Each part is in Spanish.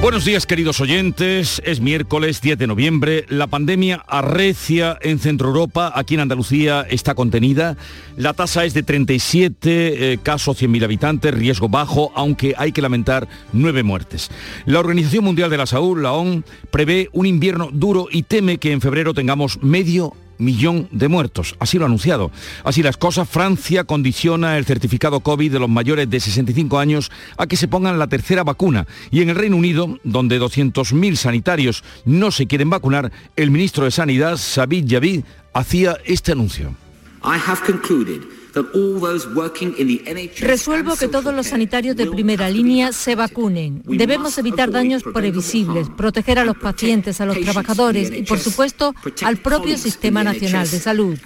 Buenos días queridos oyentes, es miércoles 10 de noviembre, la pandemia arrecia en Centro Europa, aquí en Andalucía está contenida, la tasa es de 37 eh, casos 100.000 habitantes, riesgo bajo, aunque hay que lamentar nueve muertes. La Organización Mundial de la Salud, la OMS, prevé un invierno duro y teme que en febrero tengamos medio millón de muertos. Así lo ha anunciado. Así las cosas, Francia condiciona el certificado COVID de los mayores de 65 años a que se pongan la tercera vacuna. Y en el Reino Unido, donde 200.000 sanitarios no se quieren vacunar, el ministro de Sanidad, Sabid Javid, hacía este anuncio. Resuelvo que todos los sanitarios de primera línea se vacunen. Debemos evitar daños previsibles, proteger a los pacientes, a los trabajadores y, por supuesto, al propio Sistema Nacional de Salud.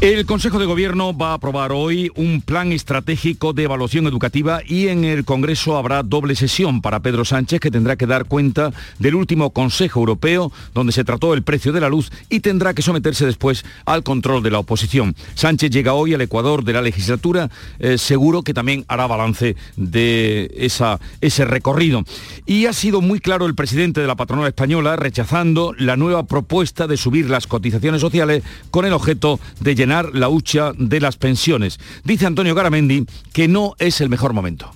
El Consejo de Gobierno va a aprobar hoy un plan estratégico de evaluación educativa y en el Congreso habrá doble sesión para Pedro Sánchez que tendrá que dar cuenta del último Consejo Europeo donde se trató el precio de la luz y tendrá que someterse después al control de la oposición. Sánchez llega hoy al Ecuador de la legislatura, eh, seguro que también hará balance de esa, ese recorrido. Y ha sido muy claro el presidente de la patronal española rechazando la nueva propuesta de subir las cotizaciones sociales con el objeto de llenar la hucha de las pensiones. Dice Antonio Garamendi que no es el mejor momento.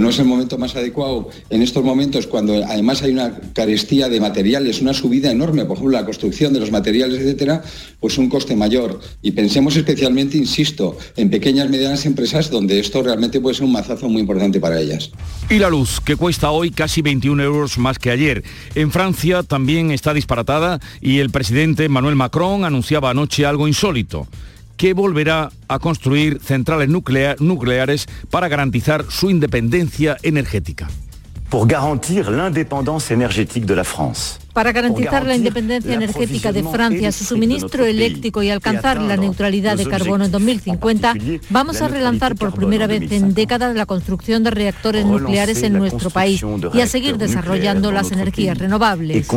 No es el momento más adecuado en estos momentos cuando además hay una carestía de materiales, una subida enorme, por ejemplo, la construcción de los materiales, etcétera, pues un coste mayor. Y pensemos especialmente, insisto, en pequeñas y medianas empresas donde esto realmente puede ser un mazazo muy importante para ellas. Y la luz, que cuesta hoy casi 21 euros más que ayer. En Francia también está disparatada y el presidente Manuel Macron anunciaba anoche algo insólito que volverá a construir centrales nucleares para garantizar su independencia energética. De la. Para garantizar la independencia energética de Francia, su suministro eléctrico y alcanzar la neutralidad de carbono en 2050, vamos a relanzar por primera vez en décadas la construcción de reactores nucleares en nuestro país y a seguir desarrollando las energías renovables.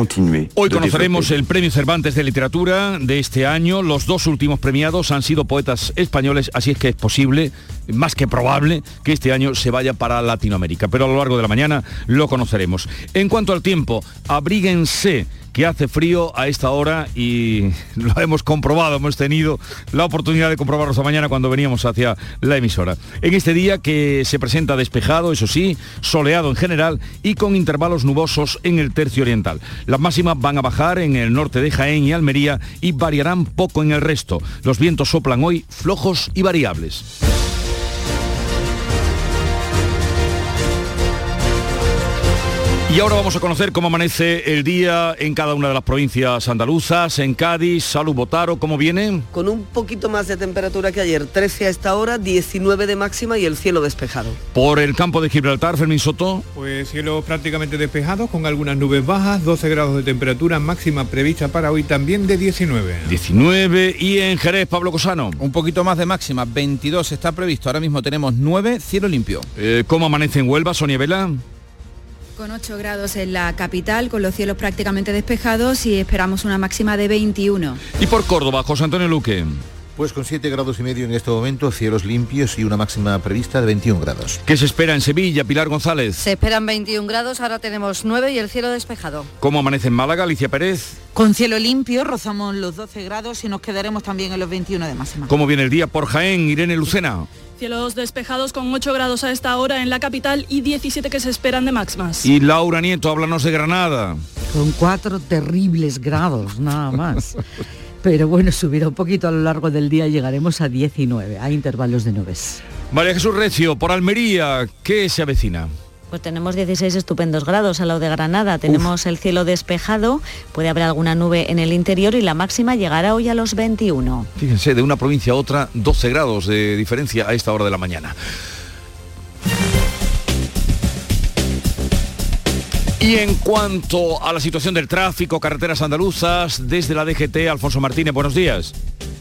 Hoy conoceremos el Premio Cervantes de Literatura de este año. Los dos últimos premiados han sido poetas españoles, así es que es posible, más que probable, que este año se vaya para Latinoamérica. Pero a lo largo de la mañana lo conoceremos. En cuanto al tiempo, abríguense que hace frío a esta hora y lo hemos comprobado, hemos tenido la oportunidad de comprobarlo esta mañana cuando veníamos hacia la emisora. En este día que se presenta despejado, eso sí, soleado en general y con intervalos nubosos en el tercio oriental. Las máximas van a bajar en el norte de Jaén y Almería y variarán poco en el resto. Los vientos soplan hoy flojos y variables. Y ahora vamos a conocer cómo amanece el día en cada una de las provincias andaluzas, en Cádiz, Salud Botaro, ¿cómo viene? Con un poquito más de temperatura que ayer, 13 a esta hora, 19 de máxima y el cielo despejado. Por el campo de Gibraltar, Fermín Soto. Pues cielo prácticamente despejado, con algunas nubes bajas, 12 grados de temperatura máxima prevista para hoy también de 19. 19 y en Jerez, Pablo Cosano. Un poquito más de máxima, 22 está previsto, ahora mismo tenemos 9, cielo limpio. Eh, ¿Cómo amanece en Huelva, Sonia Vela? Con 8 grados en la capital, con los cielos prácticamente despejados y esperamos una máxima de 21. Y por Córdoba, José Antonio Luque. Pues con 7 grados y medio en este momento, cielos limpios y una máxima prevista de 21 grados. ¿Qué se espera en Sevilla, Pilar González? Se esperan 21 grados, ahora tenemos 9 y el cielo despejado. ¿Cómo amanece en Málaga, Alicia Pérez? Con cielo limpio, rozamos los 12 grados y nos quedaremos también en los 21 de máxima. ¿Cómo viene el día por Jaén, Irene Lucena? Cielos despejados con 8 grados a esta hora en la capital y 17 que se esperan de máximas. Y Laura Nieto, háblanos de Granada. Con 4 terribles grados, nada más. Pero bueno, subirá un poquito a lo largo del día y llegaremos a 19, a intervalos de nubes. María Jesús Recio, por Almería, ¿qué se avecina? Pues tenemos 16 estupendos grados al lado de Granada, tenemos el cielo despejado, puede haber alguna nube en el interior y la máxima llegará hoy a los 21. Fíjense, de una provincia a otra, 12 grados de diferencia a esta hora de la mañana. Y en cuanto a la situación del tráfico, carreteras andaluzas, desde la DGT, Alfonso Martínez, buenos días.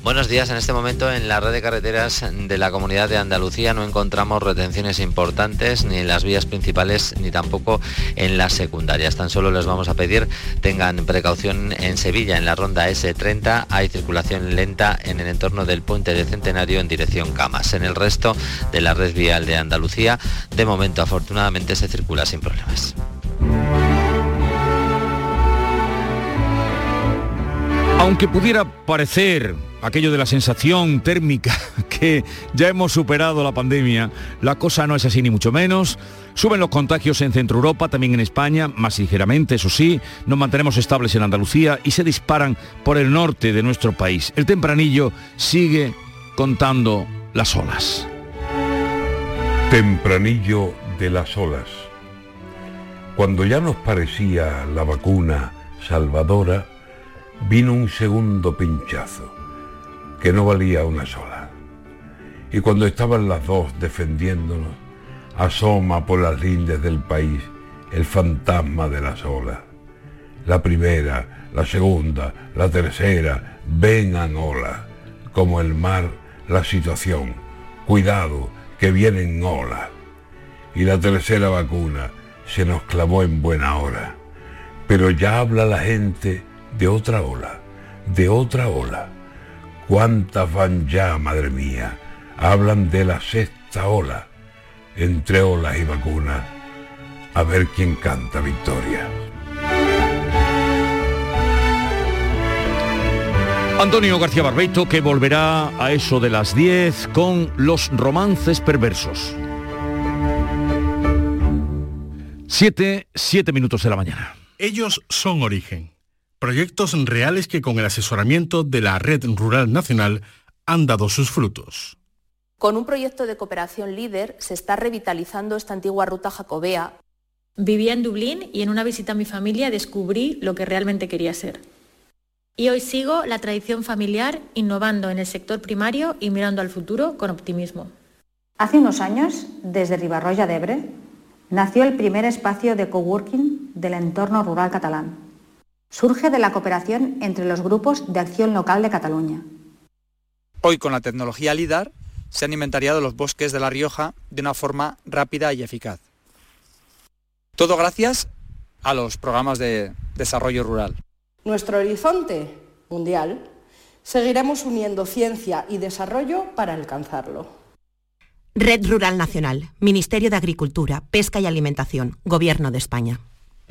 Buenos días. En este momento en la red de carreteras de la Comunidad de Andalucía no encontramos retenciones importantes ni en las vías principales ni tampoco en las secundarias. Tan solo les vamos a pedir tengan precaución en Sevilla, en la ronda S30 hay circulación lenta en el entorno del puente de Centenario en dirección Camas. En el resto de la red vial de Andalucía, de momento afortunadamente se circula sin problemas. Aunque pudiera parecer aquello de la sensación térmica que ya hemos superado la pandemia, la cosa no es así ni mucho menos. Suben los contagios en Centro Europa, también en España, más ligeramente, eso sí, nos mantenemos estables en Andalucía y se disparan por el norte de nuestro país. El tempranillo sigue contando las olas. Tempranillo de las olas. Cuando ya nos parecía la vacuna salvadora, vino un segundo pinchazo, que no valía una sola. Y cuando estaban las dos defendiéndonos, asoma por las lindes del país el fantasma de las olas. La primera, la segunda, la tercera, vengan olas, como el mar, la situación. Cuidado, que vienen olas. Y la tercera vacuna se nos clavó en buena hora. Pero ya habla la gente de otra ola, de otra ola. ¿Cuántas van ya, madre mía? Hablan de la sexta ola, entre olas y vacunas. A ver quién canta victoria. Antonio García Barbeito que volverá a eso de las 10 con los romances perversos. Siete, siete minutos de la mañana. Ellos son Origen proyectos reales que con el asesoramiento de la Red Rural Nacional han dado sus frutos. Con un proyecto de cooperación líder se está revitalizando esta antigua ruta jacobea. Vivía en Dublín y en una visita a mi familia descubrí lo que realmente quería ser. Y hoy sigo la tradición familiar innovando en el sector primario y mirando al futuro con optimismo. Hace unos años, desde Ribarroya de Ebre, nació el primer espacio de coworking del entorno rural catalán surge de la cooperación entre los grupos de acción local de Cataluña. Hoy con la tecnología LIDAR se han inventariado los bosques de La Rioja de una forma rápida y eficaz. Todo gracias a los programas de desarrollo rural. Nuestro horizonte mundial seguiremos uniendo ciencia y desarrollo para alcanzarlo. Red Rural Nacional, Ministerio de Agricultura, Pesca y Alimentación, Gobierno de España.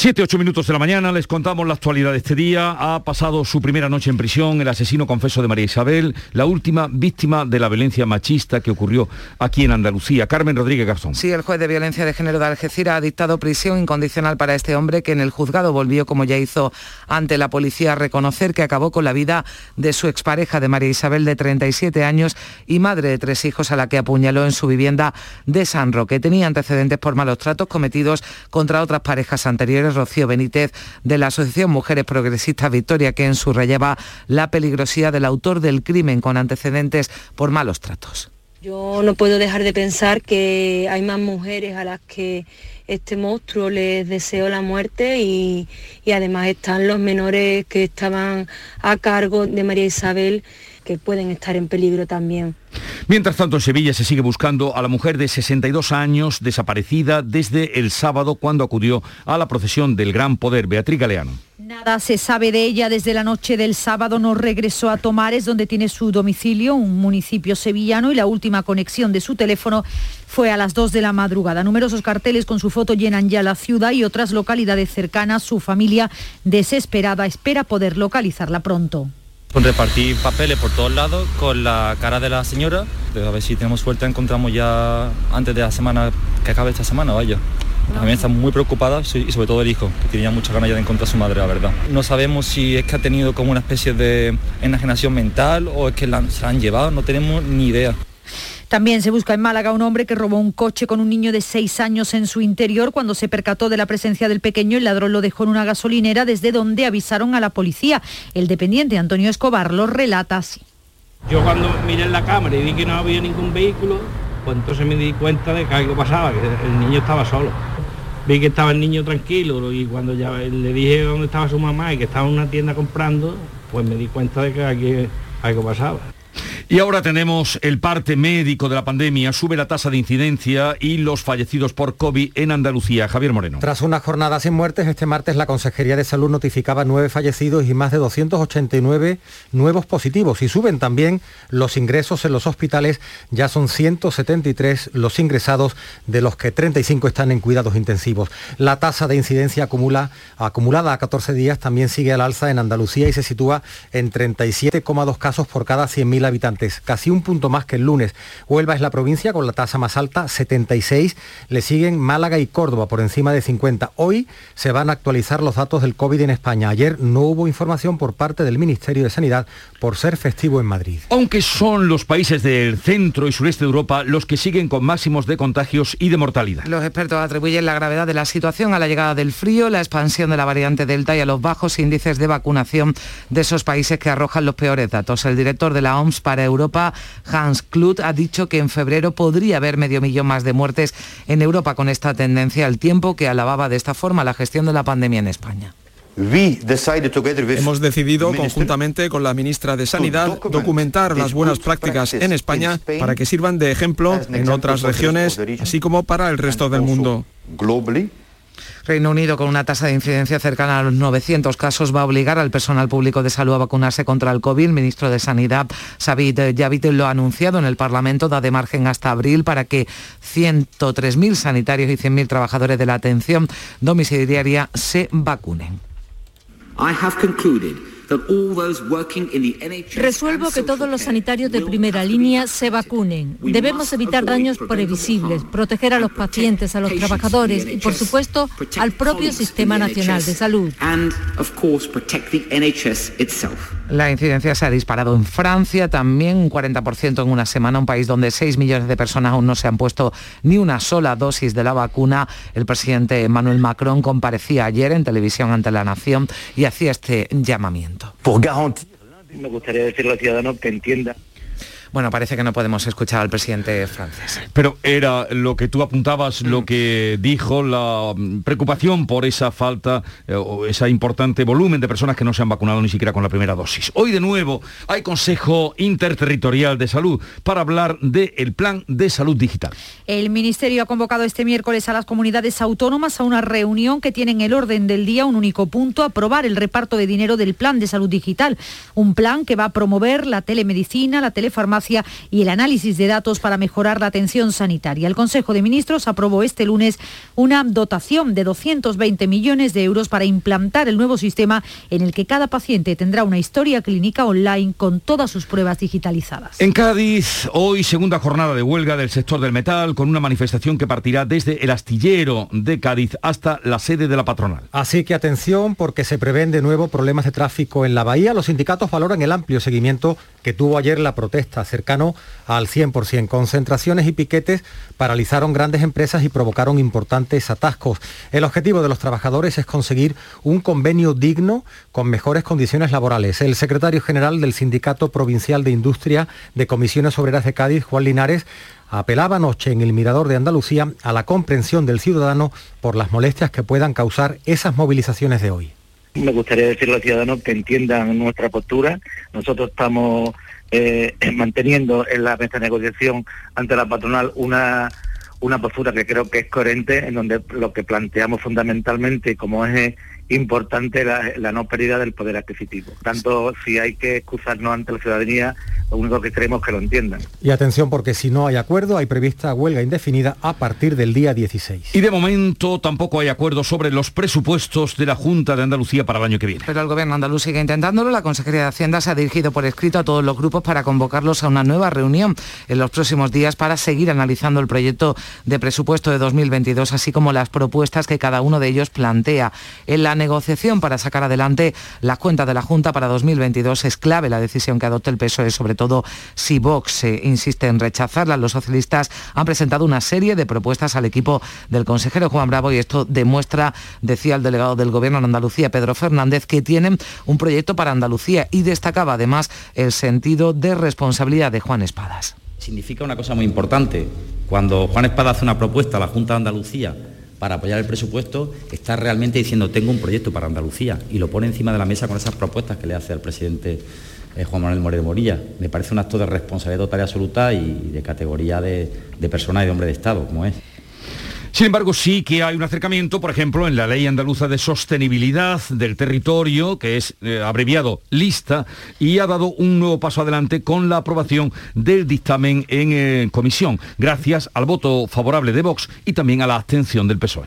Siete, ocho minutos de la mañana, les contamos la actualidad de este día. Ha pasado su primera noche en prisión el asesino confeso de María Isabel, la última víctima de la violencia machista que ocurrió aquí en Andalucía. Carmen Rodríguez Garzón. Sí, el juez de violencia de género de Algeciras ha dictado prisión incondicional para este hombre que en el juzgado volvió, como ya hizo ante la policía, a reconocer que acabó con la vida de su expareja de María Isabel de 37 años y madre de tres hijos a la que apuñaló en su vivienda de San Roque. Tenía antecedentes por malos tratos cometidos contra otras parejas anteriores Rocío Benítez de la Asociación Mujeres Progresistas Victoria, que en su relleva la peligrosidad del autor del crimen con antecedentes por malos tratos. Yo no puedo dejar de pensar que hay más mujeres a las que este monstruo les deseó la muerte y, y además están los menores que estaban a cargo de María Isabel que pueden estar en peligro también. Mientras tanto, en Sevilla se sigue buscando a la mujer de 62 años desaparecida desde el sábado cuando acudió a la procesión del Gran Poder. Beatriz Galeano. Nada se sabe de ella desde la noche del sábado. No regresó a Tomares, donde tiene su domicilio, un municipio sevillano, y la última conexión de su teléfono fue a las 2 de la madrugada. Numerosos carteles con su foto llenan ya la ciudad y otras localidades cercanas. Su familia, desesperada, espera poder localizarla pronto con repartir papeles por todos lados con la cara de la señora. A ver si tenemos suerte encontramos ya antes de la semana que acabe esta semana, vaya. También está muy preocupada y sobre todo el hijo, que tenía muchas ganas ya de encontrar a su madre, la verdad. No sabemos si es que ha tenido como una especie de enajenación mental o es que la, se la han llevado, no tenemos ni idea. También se busca en Málaga un hombre que robó un coche con un niño de seis años en su interior. Cuando se percató de la presencia del pequeño, el ladrón lo dejó en una gasolinera desde donde avisaron a la policía. El dependiente Antonio Escobar lo relata así. Yo cuando miré en la cámara y vi que no había ningún vehículo, pues entonces me di cuenta de que algo pasaba, que el niño estaba solo. vi que estaba el niño tranquilo y cuando ya le dije dónde estaba su mamá y que estaba en una tienda comprando, pues me di cuenta de que aquí algo pasaba. Y ahora tenemos el parte médico de la pandemia, sube la tasa de incidencia y los fallecidos por COVID en Andalucía. Javier Moreno. Tras una jornada sin muertes, este martes la Consejería de Salud notificaba nueve fallecidos y más de 289 nuevos positivos. Y suben también los ingresos en los hospitales, ya son 173 los ingresados, de los que 35 están en cuidados intensivos. La tasa de incidencia acumula, acumulada a 14 días también sigue al alza en Andalucía y se sitúa en 37,2 casos por cada 100.000 habitantes casi un punto más que el lunes. Huelva es la provincia con la tasa más alta, 76. Le siguen Málaga y Córdoba por encima de 50. Hoy se van a actualizar los datos del COVID en España. Ayer no hubo información por parte del Ministerio de Sanidad por ser festivo en Madrid. Aunque son los países del centro y sureste de Europa los que siguen con máximos de contagios y de mortalidad. Los expertos atribuyen la gravedad de la situación a la llegada del frío, la expansión de la variante Delta y a los bajos índices de vacunación de esos países que arrojan los peores datos. El director de la OMS para Europa, Hans Kluth, ha dicho que en febrero podría haber medio millón más de muertes en Europa con esta tendencia, al tiempo que alababa de esta forma la gestión de la pandemia en España. Hemos decidido conjuntamente con la ministra de Sanidad documentar las buenas prácticas en España para que sirvan de ejemplo en otras regiones, así como para el resto del mundo. Reino Unido, con una tasa de incidencia cercana a los 900 casos, va a obligar al personal público de salud a vacunarse contra el COVID. El ministro de Sanidad, Sabid Javid, lo ha anunciado en el Parlamento, da de margen hasta abril para que 103.000 sanitarios y 100.000 trabajadores de la atención domiciliaria se vacunen. Resuelvo que todos los sanitarios de primera línea se vacunen. Debemos evitar daños previsibles, proteger a los pacientes, a los trabajadores y, por supuesto, al propio Sistema Nacional de Salud. La incidencia se ha disparado en Francia, también un 40% en una semana, un país donde 6 millones de personas aún no se han puesto ni una sola dosis de la vacuna. El presidente Emmanuel Macron comparecía ayer en televisión ante la Nación y hacía este llamamiento. Me gustaría bueno, parece que no podemos escuchar al presidente francés. Pero era lo que tú apuntabas, lo que dijo, la preocupación por esa falta eh, o ese importante volumen de personas que no se han vacunado ni siquiera con la primera dosis. Hoy de nuevo hay Consejo Interterritorial de Salud para hablar del Plan de Salud Digital. El Ministerio ha convocado este miércoles a las comunidades autónomas a una reunión que tiene en el orden del día un único punto, aprobar el reparto de dinero del Plan de Salud Digital. Un plan que va a promover la telemedicina, la telefarmacia, y el análisis de datos para mejorar la atención sanitaria. El Consejo de Ministros aprobó este lunes una dotación de 220 millones de euros para implantar el nuevo sistema en el que cada paciente tendrá una historia clínica online con todas sus pruebas digitalizadas. En Cádiz, hoy segunda jornada de huelga del sector del metal con una manifestación que partirá desde el astillero de Cádiz hasta la sede de la patronal. Así que atención porque se prevén de nuevo problemas de tráfico en la bahía. Los sindicatos valoran el amplio seguimiento que tuvo ayer la protesta cercano al 100%. Concentraciones y piquetes paralizaron grandes empresas y provocaron importantes atascos. El objetivo de los trabajadores es conseguir un convenio digno con mejores condiciones laborales. El secretario general del Sindicato Provincial de Industria de Comisiones Obreras de Cádiz, Juan Linares, apelaba anoche en el Mirador de Andalucía a la comprensión del ciudadano por las molestias que puedan causar esas movilizaciones de hoy. Me gustaría decirle al ciudadano que entiendan nuestra postura. Nosotros estamos eh, manteniendo en la mesa de negociación ante la patronal una una postura que creo que es coherente, en donde lo que planteamos fundamentalmente como es importante la, no pérdida del poder adquisitivo. Tanto si hay que excusarnos ante la ciudadanía, lo único que queremos que lo entiendan. Y atención porque si no hay acuerdo, hay prevista huelga indefinida a partir del día 16. Y de momento tampoco hay acuerdo sobre los presupuestos de la Junta de Andalucía para el año que viene. Pero el gobierno andaluz sigue intentándolo. La Consejería de Hacienda se ha dirigido por escrito a todos los grupos para convocarlos a una nueva reunión en los próximos días para seguir analizando el proyecto de presupuesto de 2022, así como las propuestas que cada uno de ellos plantea. En la negociación para sacar adelante las cuentas de la Junta para 2022 es clave la decisión que adopte el PSOE, sobre todo si Vox insiste en rechazarla. Los socialistas han presentado una serie de propuestas al equipo del consejero Juan Bravo y esto demuestra, decía el delegado del Gobierno en Andalucía, Pedro Fernández, que tienen un proyecto para Andalucía y destacaba además el sentido de responsabilidad de Juan Espadas. Significa una cosa muy importante. Cuando Juan Espadas hace una propuesta a la Junta de Andalucía para apoyar el presupuesto está realmente diciendo tengo un proyecto para Andalucía y lo pone encima de la mesa con esas propuestas que le hace al presidente eh, Juan Manuel Moreno Morilla. Me parece un acto de responsabilidad total y absoluta y de categoría de, de persona y de hombre de Estado, como es. Sin embargo, sí que hay un acercamiento, por ejemplo, en la Ley Andaluza de Sostenibilidad del Territorio, que es eh, abreviado LISTA, y ha dado un nuevo paso adelante con la aprobación del dictamen en eh, comisión, gracias al voto favorable de Vox y también a la abstención del PSOE.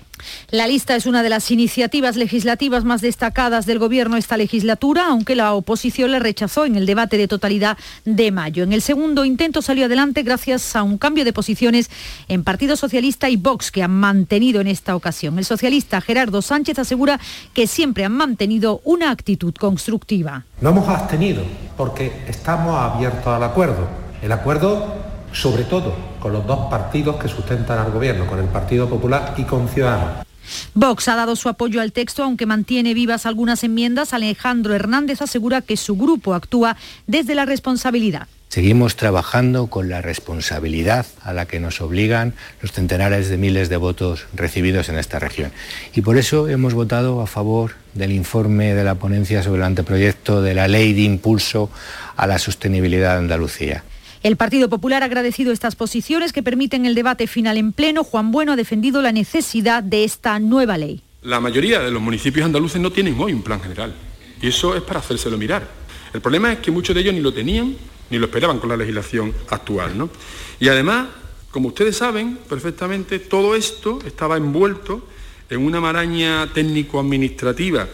La lista es una de las iniciativas legislativas más destacadas del Gobierno esta legislatura, aunque la oposición la rechazó en el debate de totalidad de mayo. En el segundo intento salió adelante gracias a un cambio de posiciones en Partido Socialista y Vox, que han mantenido en esta ocasión. El socialista Gerardo Sánchez asegura que siempre han mantenido una actitud constructiva. No hemos abstenido porque estamos abiertos al acuerdo. El acuerdo sobre todo con los dos partidos que sustentan al gobierno, con el Partido Popular y con Ciudadanos. Vox ha dado su apoyo al texto, aunque mantiene vivas algunas enmiendas. Alejandro Hernández asegura que su grupo actúa desde la responsabilidad. Seguimos trabajando con la responsabilidad a la que nos obligan los centenares de miles de votos recibidos en esta región. Y por eso hemos votado a favor del informe de la ponencia sobre el anteproyecto de la ley de impulso a la sostenibilidad de Andalucía. El Partido Popular ha agradecido estas posiciones que permiten el debate final en pleno. Juan Bueno ha defendido la necesidad de esta nueva ley. La mayoría de los municipios andaluces no tienen hoy un plan general y eso es para hacérselo mirar. El problema es que muchos de ellos ni lo tenían ni lo esperaban con la legislación actual. ¿no? Y además, como ustedes saben perfectamente, todo esto estaba envuelto en una maraña técnico-administrativa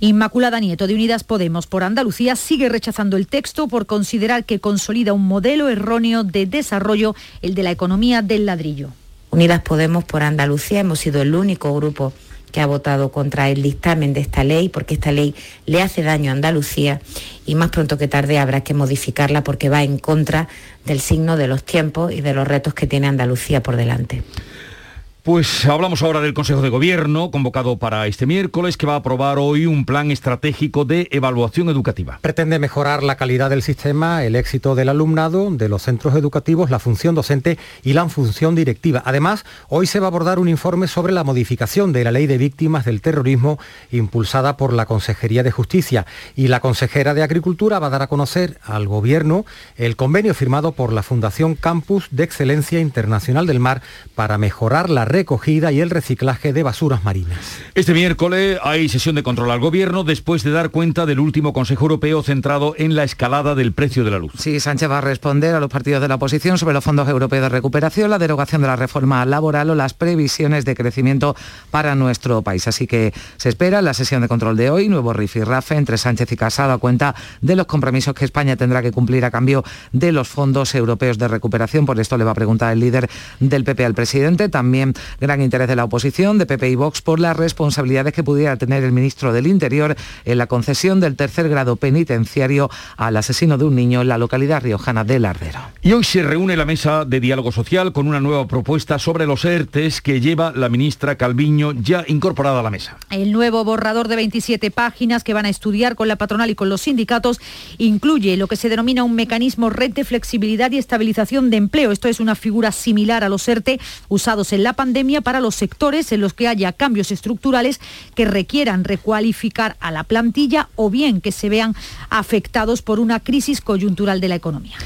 Inmaculada Nieto de Unidas Podemos por Andalucía sigue rechazando el texto por considerar que consolida un modelo erróneo de desarrollo, el de la economía del ladrillo. Unidas Podemos por Andalucía hemos sido el único grupo que ha votado contra el dictamen de esta ley porque esta ley le hace daño a Andalucía y más pronto que tarde habrá que modificarla porque va en contra del signo de los tiempos y de los retos que tiene Andalucía por delante. Pues hablamos ahora del Consejo de Gobierno, convocado para este miércoles, que va a aprobar hoy un plan estratégico de evaluación educativa. Pretende mejorar la calidad del sistema, el éxito del alumnado, de los centros educativos, la función docente y la función directiva. Además, hoy se va a abordar un informe sobre la modificación de la ley de víctimas del terrorismo impulsada por la Consejería de Justicia. Y la consejera de Agricultura va a dar a conocer al Gobierno el convenio firmado por la Fundación Campus de Excelencia Internacional del Mar para mejorar la recogida y el reciclaje de basuras marinas. Este miércoles hay sesión de control al gobierno después de dar cuenta del último Consejo Europeo centrado en la escalada del precio de la luz. Sí, Sánchez va a responder a los partidos de la oposición sobre los fondos europeos de recuperación, la derogación de la reforma laboral o las previsiones de crecimiento para nuestro país. Así que se espera la sesión de control de hoy, nuevo rifirrafe entre Sánchez y Casado a cuenta de los compromisos que España tendrá que cumplir a cambio de los fondos europeos de recuperación. Por esto le va a preguntar el líder del PP al presidente. También gran interés de la oposición, de PP y Vox, por las responsabilidades que pudiera tener el ministro del Interior en la concesión del tercer grado penitenciario al asesino de un niño en la localidad riojana de Lardero. Y hoy se reúne la mesa de diálogo social con una nueva propuesta sobre los ERTES que lleva la ministra Calviño ya incorporada a la mesa. El nuevo borrador de 27 páginas que van a estudiar con la patronal y con los sindicatos incluye lo que se denomina un mecanismo red de flexibilidad y estabilización de empleo. Esto es una figura similar a los ERTE usados en la pandemia para los sectores en los que haya cambios estructurales que requieran recualificar a la plantilla o bien que se vean afectados por una crisis coyuntural de la economía.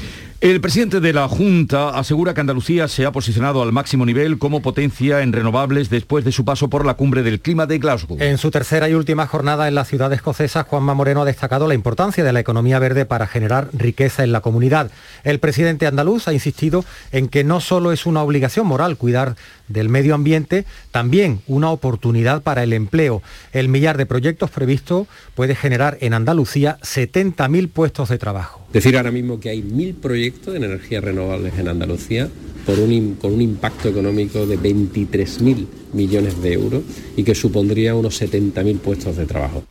El presidente de la Junta asegura que Andalucía se ha posicionado al máximo nivel como potencia en renovables después de su paso por la cumbre del clima de Glasgow. En su tercera y última jornada en la ciudad escocesa, Juanma Moreno ha destacado la importancia de la economía verde para generar riqueza en la comunidad. El presidente andaluz ha insistido en que no solo es una obligación moral cuidar del medio ambiente, también una oportunidad para el empleo. El millar de proyectos previstos puede generar en Andalucía 70.000 puestos de trabajo. Decir ahora mismo que hay mil proyectos en energías renovables en Andalucía con un impacto económico de 23.000 millones de euros y que supondría unos 70.000 puestos de trabajo.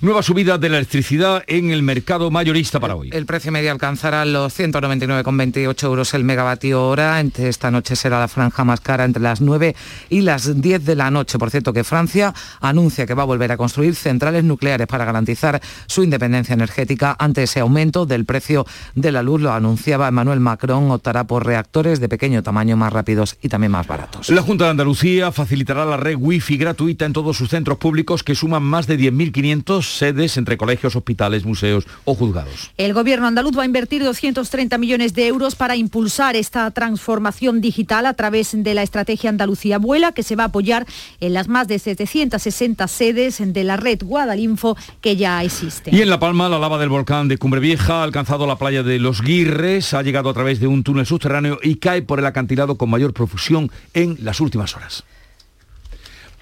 Nueva subida de la electricidad en el mercado mayorista para hoy. El precio medio alcanzará los 199,28 euros el megavatio hora. Esta noche será la franja más cara entre las 9 y las 10 de la noche. Por cierto, que Francia anuncia que va a volver a construir centrales nucleares para garantizar su independencia energética ante ese aumento del precio de la luz. Lo anunciaba Emmanuel Macron, optará por reactores de pequeño tamaño más rápidos y también más baratos. La Junta de Andalucía facilitará la red wifi gratuita en todos sus centros públicos que suman más de 10.500 sedes entre colegios, hospitales, museos o juzgados. El gobierno andaluz va a invertir 230 millones de euros para impulsar esta transformación digital a través de la estrategia Andalucía Vuela, que se va a apoyar en las más de 760 sedes de la red Guadalinfo que ya existe. Y en La Palma, la lava del volcán de Cumbre Vieja ha alcanzado la playa de Los Guirres, ha llegado a través de un túnel subterráneo y cae por el acantilado con mayor profusión en las últimas horas.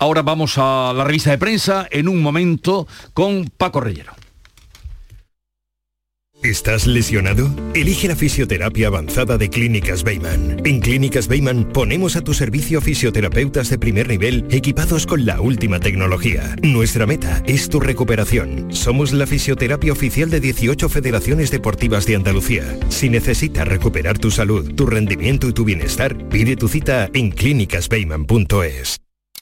Ahora vamos a la revista de prensa en un momento con Paco Reyero. ¿Estás lesionado? Elige la fisioterapia avanzada de Clínicas Beyman. En Clínicas Beyman ponemos a tu servicio fisioterapeutas de primer nivel equipados con la última tecnología. Nuestra meta es tu recuperación. Somos la fisioterapia oficial de 18 federaciones deportivas de Andalucía. Si necesitas recuperar tu salud, tu rendimiento y tu bienestar, pide tu cita en clínicasbeyman.es.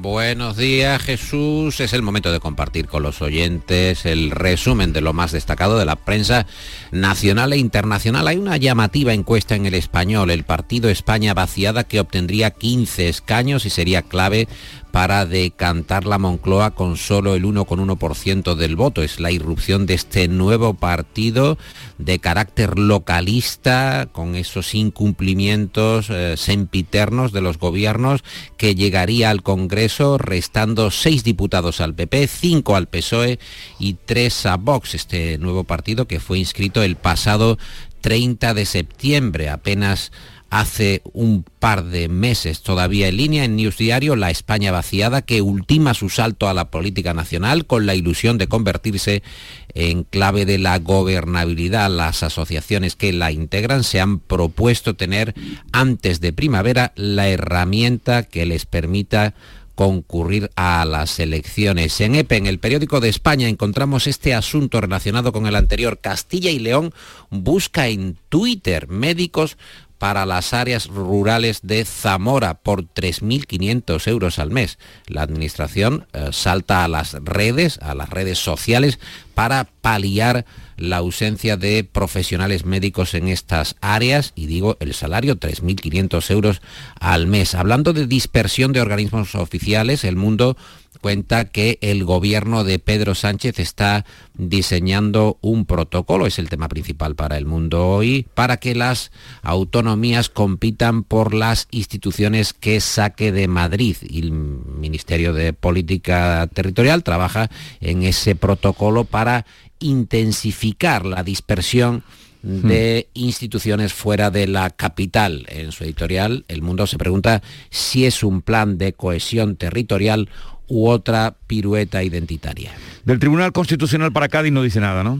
Buenos días Jesús, es el momento de compartir con los oyentes el resumen de lo más destacado de la prensa nacional e internacional. Hay una llamativa encuesta en el español, el partido España vaciada que obtendría 15 escaños y sería clave para decantar la Moncloa con solo el 1,1% del voto. Es la irrupción de este nuevo partido de carácter localista, con esos incumplimientos eh, sempiternos de los gobiernos, que llegaría al Congreso restando seis diputados al PP, cinco al PSOE y tres a Vox, este nuevo partido que fue inscrito el pasado 30 de septiembre, apenas hace un par de meses todavía en línea en News Diario La España vaciada que ultima su salto a la política nacional con la ilusión de convertirse en clave de la gobernabilidad. Las asociaciones que la integran se han propuesto tener antes de primavera la herramienta que les permita concurrir a las elecciones. En EPE, en el periódico de España, encontramos este asunto relacionado con el anterior. Castilla y León busca en Twitter médicos para las áreas rurales de Zamora por 3.500 euros al mes. La Administración eh, salta a las redes, a las redes sociales, para paliar la ausencia de profesionales médicos en estas áreas y digo el salario 3.500 euros al mes. Hablando de dispersión de organismos oficiales, el mundo cuenta que el gobierno de Pedro Sánchez está diseñando un protocolo, es el tema principal para el mundo hoy, para que las autonomías compitan por las instituciones que saque de Madrid. Y el Ministerio de Política Territorial trabaja en ese protocolo para intensificar la dispersión de hmm. instituciones fuera de la capital. En su editorial, El Mundo se pregunta si es un plan de cohesión territorial u otra pirueta identitaria. Del Tribunal Constitucional para Cádiz no dice nada, ¿no?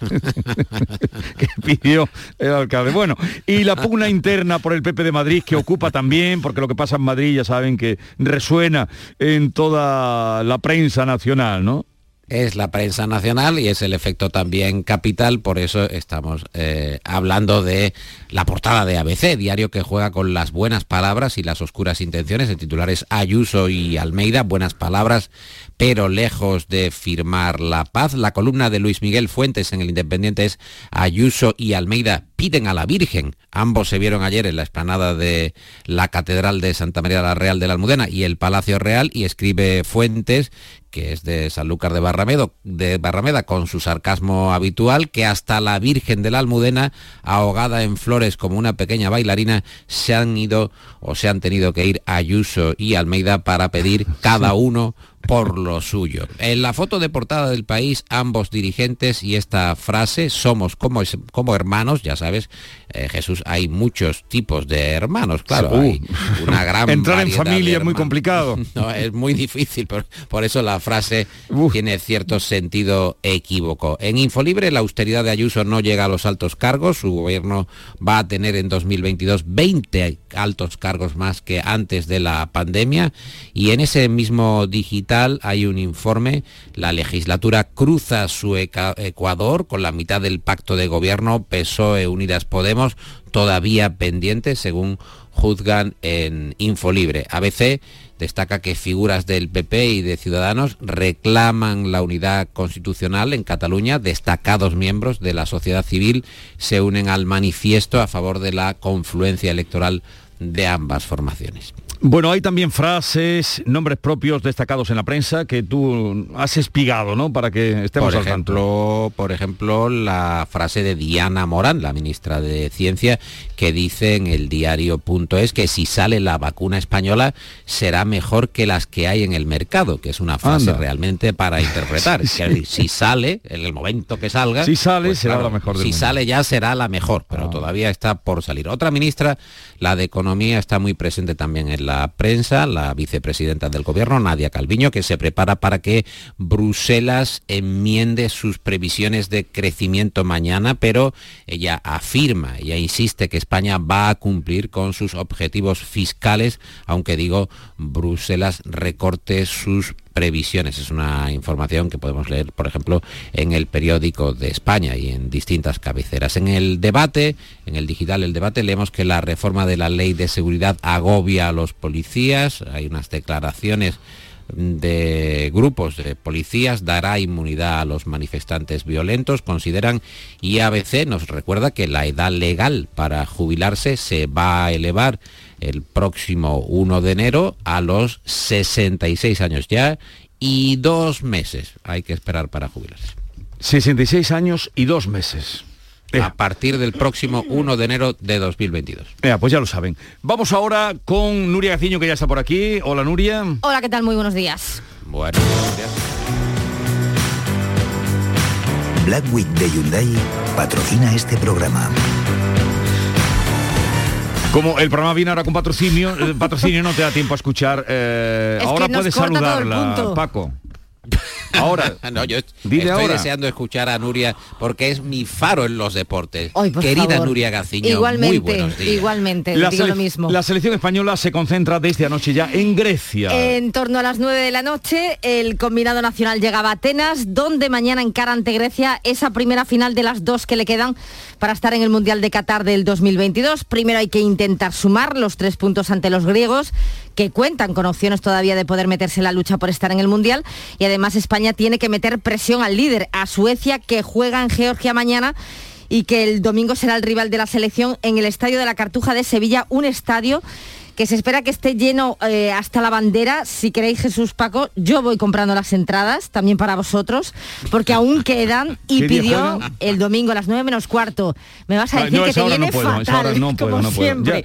que pidió el alcalde. Bueno, y la pugna interna por el PP de Madrid que ocupa también, porque lo que pasa en Madrid ya saben que resuena en toda la prensa nacional, ¿no? Es la prensa nacional y es el efecto también capital, por eso estamos eh, hablando de la portada de ABC, diario que juega con las buenas palabras y las oscuras intenciones, el titular es Ayuso y Almeida, buenas palabras, pero lejos de firmar la paz. La columna de Luis Miguel Fuentes en el Independiente es Ayuso y Almeida piden a la Virgen. Ambos se vieron ayer en la explanada de la Catedral de Santa María la Real de la Almudena y el Palacio Real y escribe Fuentes que es de Sanlúcar de, Barramedo, de Barrameda, con su sarcasmo habitual, que hasta la Virgen de la Almudena, ahogada en flores como una pequeña bailarina, se han ido o se han tenido que ir Ayuso y Almeida para pedir cada uno por lo suyo. En la foto de portada del país, ambos dirigentes y esta frase, somos como, como hermanos, ya sabes, eh, Jesús, hay muchos tipos de hermanos, claro, hay una gran Entrar en familia es muy complicado. No, es muy difícil, por, por eso la frase tiene cierto sentido equívoco. En Infolibre, la austeridad de Ayuso no llega a los altos cargos, su gobierno va a tener en 2022 20 altos cargos más que antes de la pandemia y en ese mismo digital hay un informe, la legislatura cruza su Ecuador con la mitad del pacto de gobierno PSOE Unidas Podemos todavía pendiente según juzgan en Infolibre. ABC destaca que figuras del PP y de Ciudadanos reclaman la unidad constitucional en Cataluña. Destacados miembros de la sociedad civil se unen al manifiesto a favor de la confluencia electoral de ambas formaciones. Bueno, hay también frases, nombres propios destacados en la prensa que tú has espigado, ¿no? Para que estemos por al ejemplo, Por ejemplo, la frase de Diana Morán, la ministra de Ciencia, que dice en el diario.es que si sale la vacuna española será mejor que las que hay en el mercado, que es una frase realmente para interpretar. si sale, en el momento que salga... Si sale, pues será la mejor Si sale ya será la mejor, pero ah. todavía está por salir. Otra ministra, la de Economía, está muy presente también en la prensa la vicepresidenta del gobierno, Nadia Calviño, que se prepara para que Bruselas enmiende sus previsiones de crecimiento mañana, pero ella afirma, ella insiste que España va a cumplir con sus objetivos fiscales, aunque digo, Bruselas recorte sus previsiones. Es una información que podemos leer, por ejemplo, en el periódico de España y en distintas cabeceras. En el debate, en el digital el debate, leemos que la reforma de la ley de seguridad agobia a los policías. Hay unas declaraciones de grupos de policías dará inmunidad a los manifestantes violentos, consideran y ABC nos recuerda que la edad legal para jubilarse se va a elevar el próximo 1 de enero a los 66 años ya y dos meses hay que esperar para jubilarse. 66 años y dos meses. A partir del próximo 1 de enero de 2022. pues ya lo saben. Vamos ahora con Nuria Gaciño, que ya está por aquí. Hola, Nuria. Hola, ¿qué tal? Muy buenos días. Bueno, días. Black Week de Hyundai patrocina este programa. Como el programa viene ahora con patrocinio, el patrocinio no te da tiempo a escuchar. Eh, ahora puedes saludarla, Paco. Ahora, no, yo estoy deseando escuchar a Nuria porque es mi faro en los deportes. Querida Nuria Gaciño, igualmente, muy buenos días. Igualmente, la digo lo mismo. La selección española se concentra desde anoche ya en Grecia. En torno a las 9 de la noche, el combinado nacional llegaba a Atenas, donde mañana encara ante Grecia esa primera final de las dos que le quedan para estar en el Mundial de Qatar del 2022. Primero hay que intentar sumar los tres puntos ante los griegos, que cuentan con opciones todavía de poder meterse en la lucha por estar en el Mundial. Y además España tiene que meter presión al líder, a Suecia, que juega en Georgia mañana y que el domingo será el rival de la selección en el Estadio de la Cartuja de Sevilla, un estadio que se espera que esté lleno eh, hasta la bandera. Si queréis, Jesús Paco, yo voy comprando las entradas también para vosotros, porque aún quedan y pidió el domingo a las 9 menos cuarto. Me vas a ah, decir que te viene fatal, como siempre.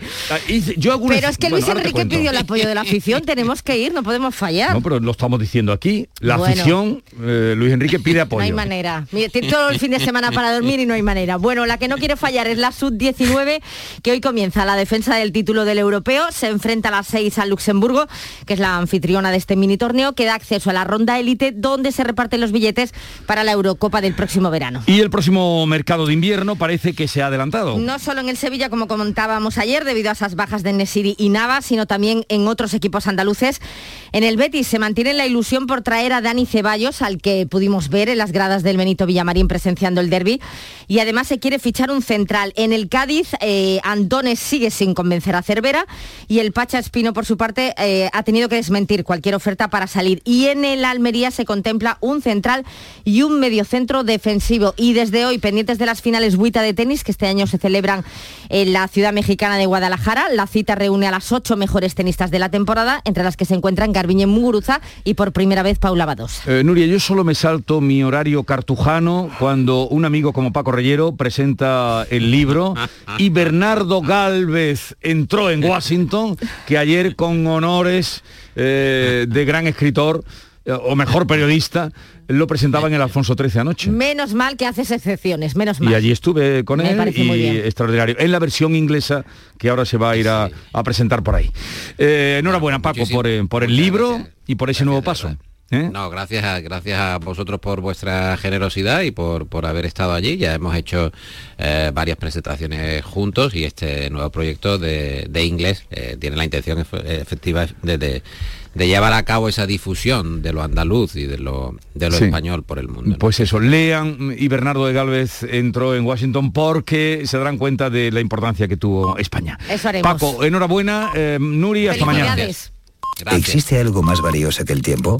pero es que Luis Enrique pidió el apoyo de la afición, tenemos que ir, no podemos fallar. No, pero lo estamos diciendo aquí. La afición, eh, Luis Enrique pide apoyo. No hay manera. tiene todo el fin de semana para dormir y no hay manera. Bueno, la que no quiere fallar es la Sub-19, que hoy comienza la defensa del título del europeo se enfrenta a las 6 al Luxemburgo, que es la anfitriona de este mini torneo, que da acceso a la ronda élite donde se reparten los billetes para la Eurocopa del próximo verano. Y el próximo mercado de invierno parece que se ha adelantado. No solo en el Sevilla, como comentábamos ayer, debido a esas bajas de Nesiri y Nava, sino también en otros equipos andaluces. En el Betis se mantiene la ilusión por traer a Dani Ceballos, al que pudimos ver en las gradas del Benito Villamarín presenciando el derby. Y además se quiere fichar un central. En el Cádiz, eh, Andones sigue sin convencer a Cervera y el Pacha Espino, por su parte, eh, ha tenido que desmentir cualquier oferta para salir. Y en el Almería se contempla un central y un mediocentro defensivo. Y desde hoy, pendientes de las finales Buita de tenis, que este año se celebran en la ciudad mexicana de Guadalajara, la cita reúne a las ocho mejores tenistas de la temporada, entre las que se encuentran Garbiñe Muguruza y por primera vez Paula Bados. Eh, Nuria, yo solo me salto mi horario cartujano cuando un amigo como Paco Reyero presenta el libro y Bernardo Galvez entró en Washington que ayer con honores eh, de gran escritor eh, o mejor periodista, lo presentaba en el Alfonso XIII anoche. Menos mal que haces excepciones, menos mal. Y allí estuve con Me él y extraordinario. En la versión inglesa que ahora se va a ir a, a presentar por ahí. Eh, enhorabuena, Paco, por, eh, por el libro y por ese nuevo paso. ¿Eh? No, gracias a, gracias a vosotros por vuestra generosidad y por, por haber estado allí. Ya hemos hecho eh, varias presentaciones juntos y este nuevo proyecto de, de inglés eh, tiene la intención efe- efectiva de, de- de llevar a cabo esa difusión de lo andaluz y de lo, de lo Sí. español por el mundo. Pues eso, lean y Bernardo de Galvez entró en Washington porque se darán cuenta de la importancia que tuvo España. Eso haremos. Paco, enhorabuena, eh, Nuri, hasta mañana. Felicidades. ¿Existe algo más valioso que el tiempo?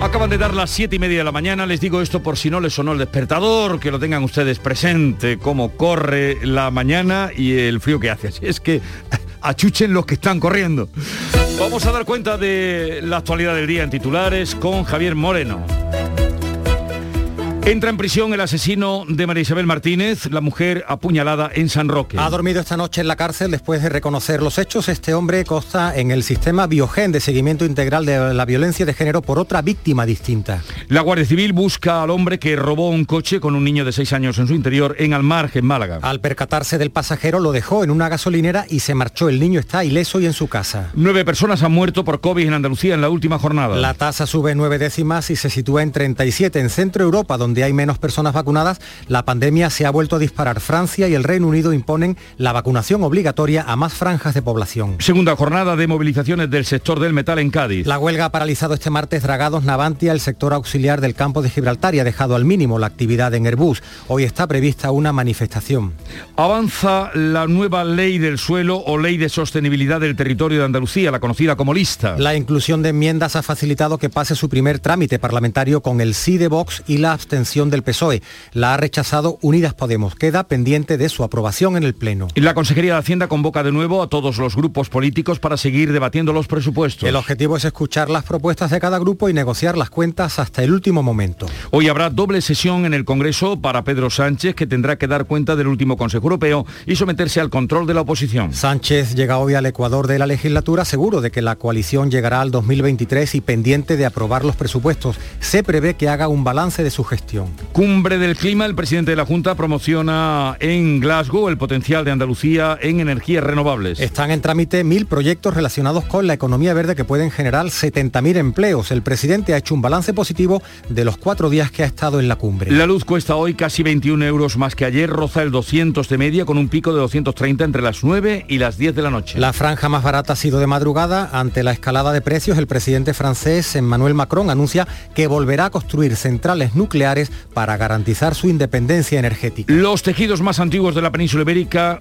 Acaban de dar las siete y media de la mañana, les digo esto por si no les sonó el despertador, que lo tengan ustedes presente, cómo corre la mañana y el frío que hace. Así es que achuchen los que están corriendo. Vamos a dar cuenta de la actualidad del día en titulares con Javier Moreno. Entra en prisión el asesino de María Isabel Martínez, la mujer apuñalada en San Roque. Ha dormido esta noche en la cárcel después de reconocer los hechos. Este hombre consta en el sistema Biogen de seguimiento integral de la violencia de género por otra víctima distinta. La Guardia Civil busca al hombre que robó un coche con un niño de seis años en su interior en Almarge, en Málaga. Al percatarse del pasajero lo dejó en una gasolinera y se marchó. El niño está ileso y en su casa. Nueve personas han muerto por COVID en Andalucía en la última jornada. La tasa sube nueve décimas y se sitúa en 37. En Centro Europa, donde hay menos personas vacunadas, la pandemia se ha vuelto a disparar. Francia y el Reino Unido imponen la vacunación obligatoria a más franjas de población. Segunda jornada de movilizaciones del sector del metal en Cádiz. La huelga ha paralizado este martes Dragados Navantia, el sector auxiliar del campo de Gibraltar, y ha dejado al mínimo la actividad en Airbus. Hoy está prevista una manifestación. Avanza la nueva ley del suelo o ley de sostenibilidad del territorio de Andalucía, la conocida como lista. La inclusión de enmiendas ha facilitado que pase su primer trámite parlamentario con el sí de Vox y la abstención del PSOE. La ha rechazado Unidas Podemos. Queda pendiente de su aprobación en el Pleno. Y La Consejería de Hacienda convoca de nuevo a todos los grupos políticos para seguir debatiendo los presupuestos. El objetivo es escuchar las propuestas de cada grupo y negociar las cuentas hasta el último momento. Hoy habrá doble sesión en el Congreso para Pedro Sánchez, que tendrá que dar cuenta del último Consejo Europeo y someterse al control de la oposición. Sánchez llega hoy al Ecuador de la legislatura seguro de que la coalición llegará al 2023 y pendiente de aprobar los presupuestos. Se prevé que haga un balance de su gestión. Cumbre del clima, el presidente de la Junta promociona en Glasgow el potencial de Andalucía en energías renovables. Están en trámite mil proyectos relacionados con la economía verde que pueden generar 70.000 empleos. El presidente ha hecho un balance positivo de los cuatro días que ha estado en la cumbre. La luz cuesta hoy casi 21 euros más que ayer, roza el 200 de media con un pico de 230 entre las 9 y las 10 de la noche. La franja más barata ha sido de madrugada. Ante la escalada de precios, el presidente francés Emmanuel Macron anuncia que volverá a construir centrales nucleares para garantizar su independencia energética. Los tejidos más antiguos de la península ibérica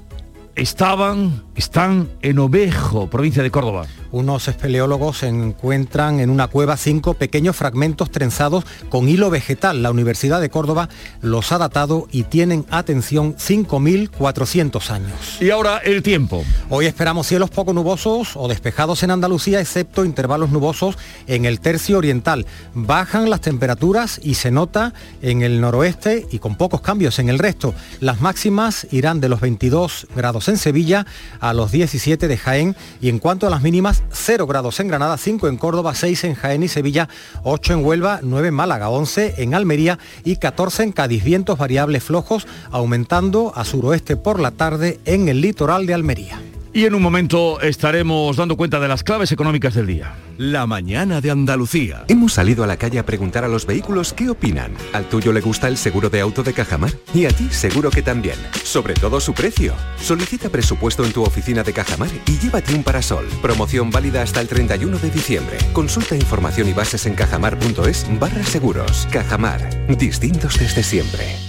estaban, están en Ovejo, provincia de Córdoba. Unos espeleólogos encuentran en una cueva cinco pequeños fragmentos trenzados con hilo vegetal. La Universidad de Córdoba los ha datado y tienen, atención, 5.400 años. Y ahora el tiempo. Hoy esperamos cielos poco nubosos o despejados en Andalucía, excepto intervalos nubosos en el tercio oriental. Bajan las temperaturas y se nota en el noroeste y con pocos cambios en el resto. Las máximas irán de los 22 grados en Sevilla a los 17 de Jaén y en cuanto a las mínimas 0 grados en Granada, 5 en Córdoba, 6 en Jaén y Sevilla, 8 en Huelva, 9 en Málaga, 11 en Almería y 14 en Cádiz. Vientos variables flojos aumentando a suroeste por la tarde en el litoral de Almería. Y en un momento estaremos dando cuenta de las claves económicas del día. La mañana de Andalucía. Hemos salido a la calle a preguntar a los vehículos qué opinan. ¿Al tuyo le gusta el seguro de auto de Cajamar? Y a ti seguro que también. Sobre todo su precio. Solicita presupuesto en tu oficina de Cajamar y llévate un parasol. Promoción válida hasta el 31 de diciembre. Consulta información y bases en cajamar.es barra seguros. Cajamar. Distintos desde siempre.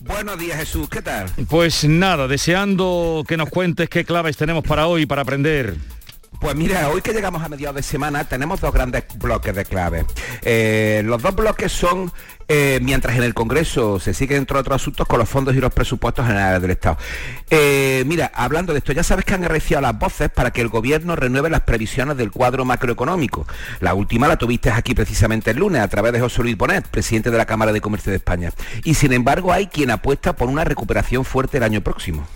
Buenos días Jesús, ¿qué tal? Pues nada, deseando que nos cuentes qué claves tenemos para hoy, para aprender. Pues mira, hoy que llegamos a mediados de semana tenemos dos grandes bloques de claves. Eh, los dos bloques son eh, mientras en el Congreso se siguen entre otros asuntos con los fondos y los presupuestos generales del Estado. Eh, mira, hablando de esto, ya sabes que han arreciado las voces para que el Gobierno renueve las previsiones del cuadro macroeconómico. La última la tuviste aquí precisamente el lunes a través de José Luis Bonet, presidente de la Cámara de Comercio de España. Y sin embargo hay quien apuesta por una recuperación fuerte el año próximo.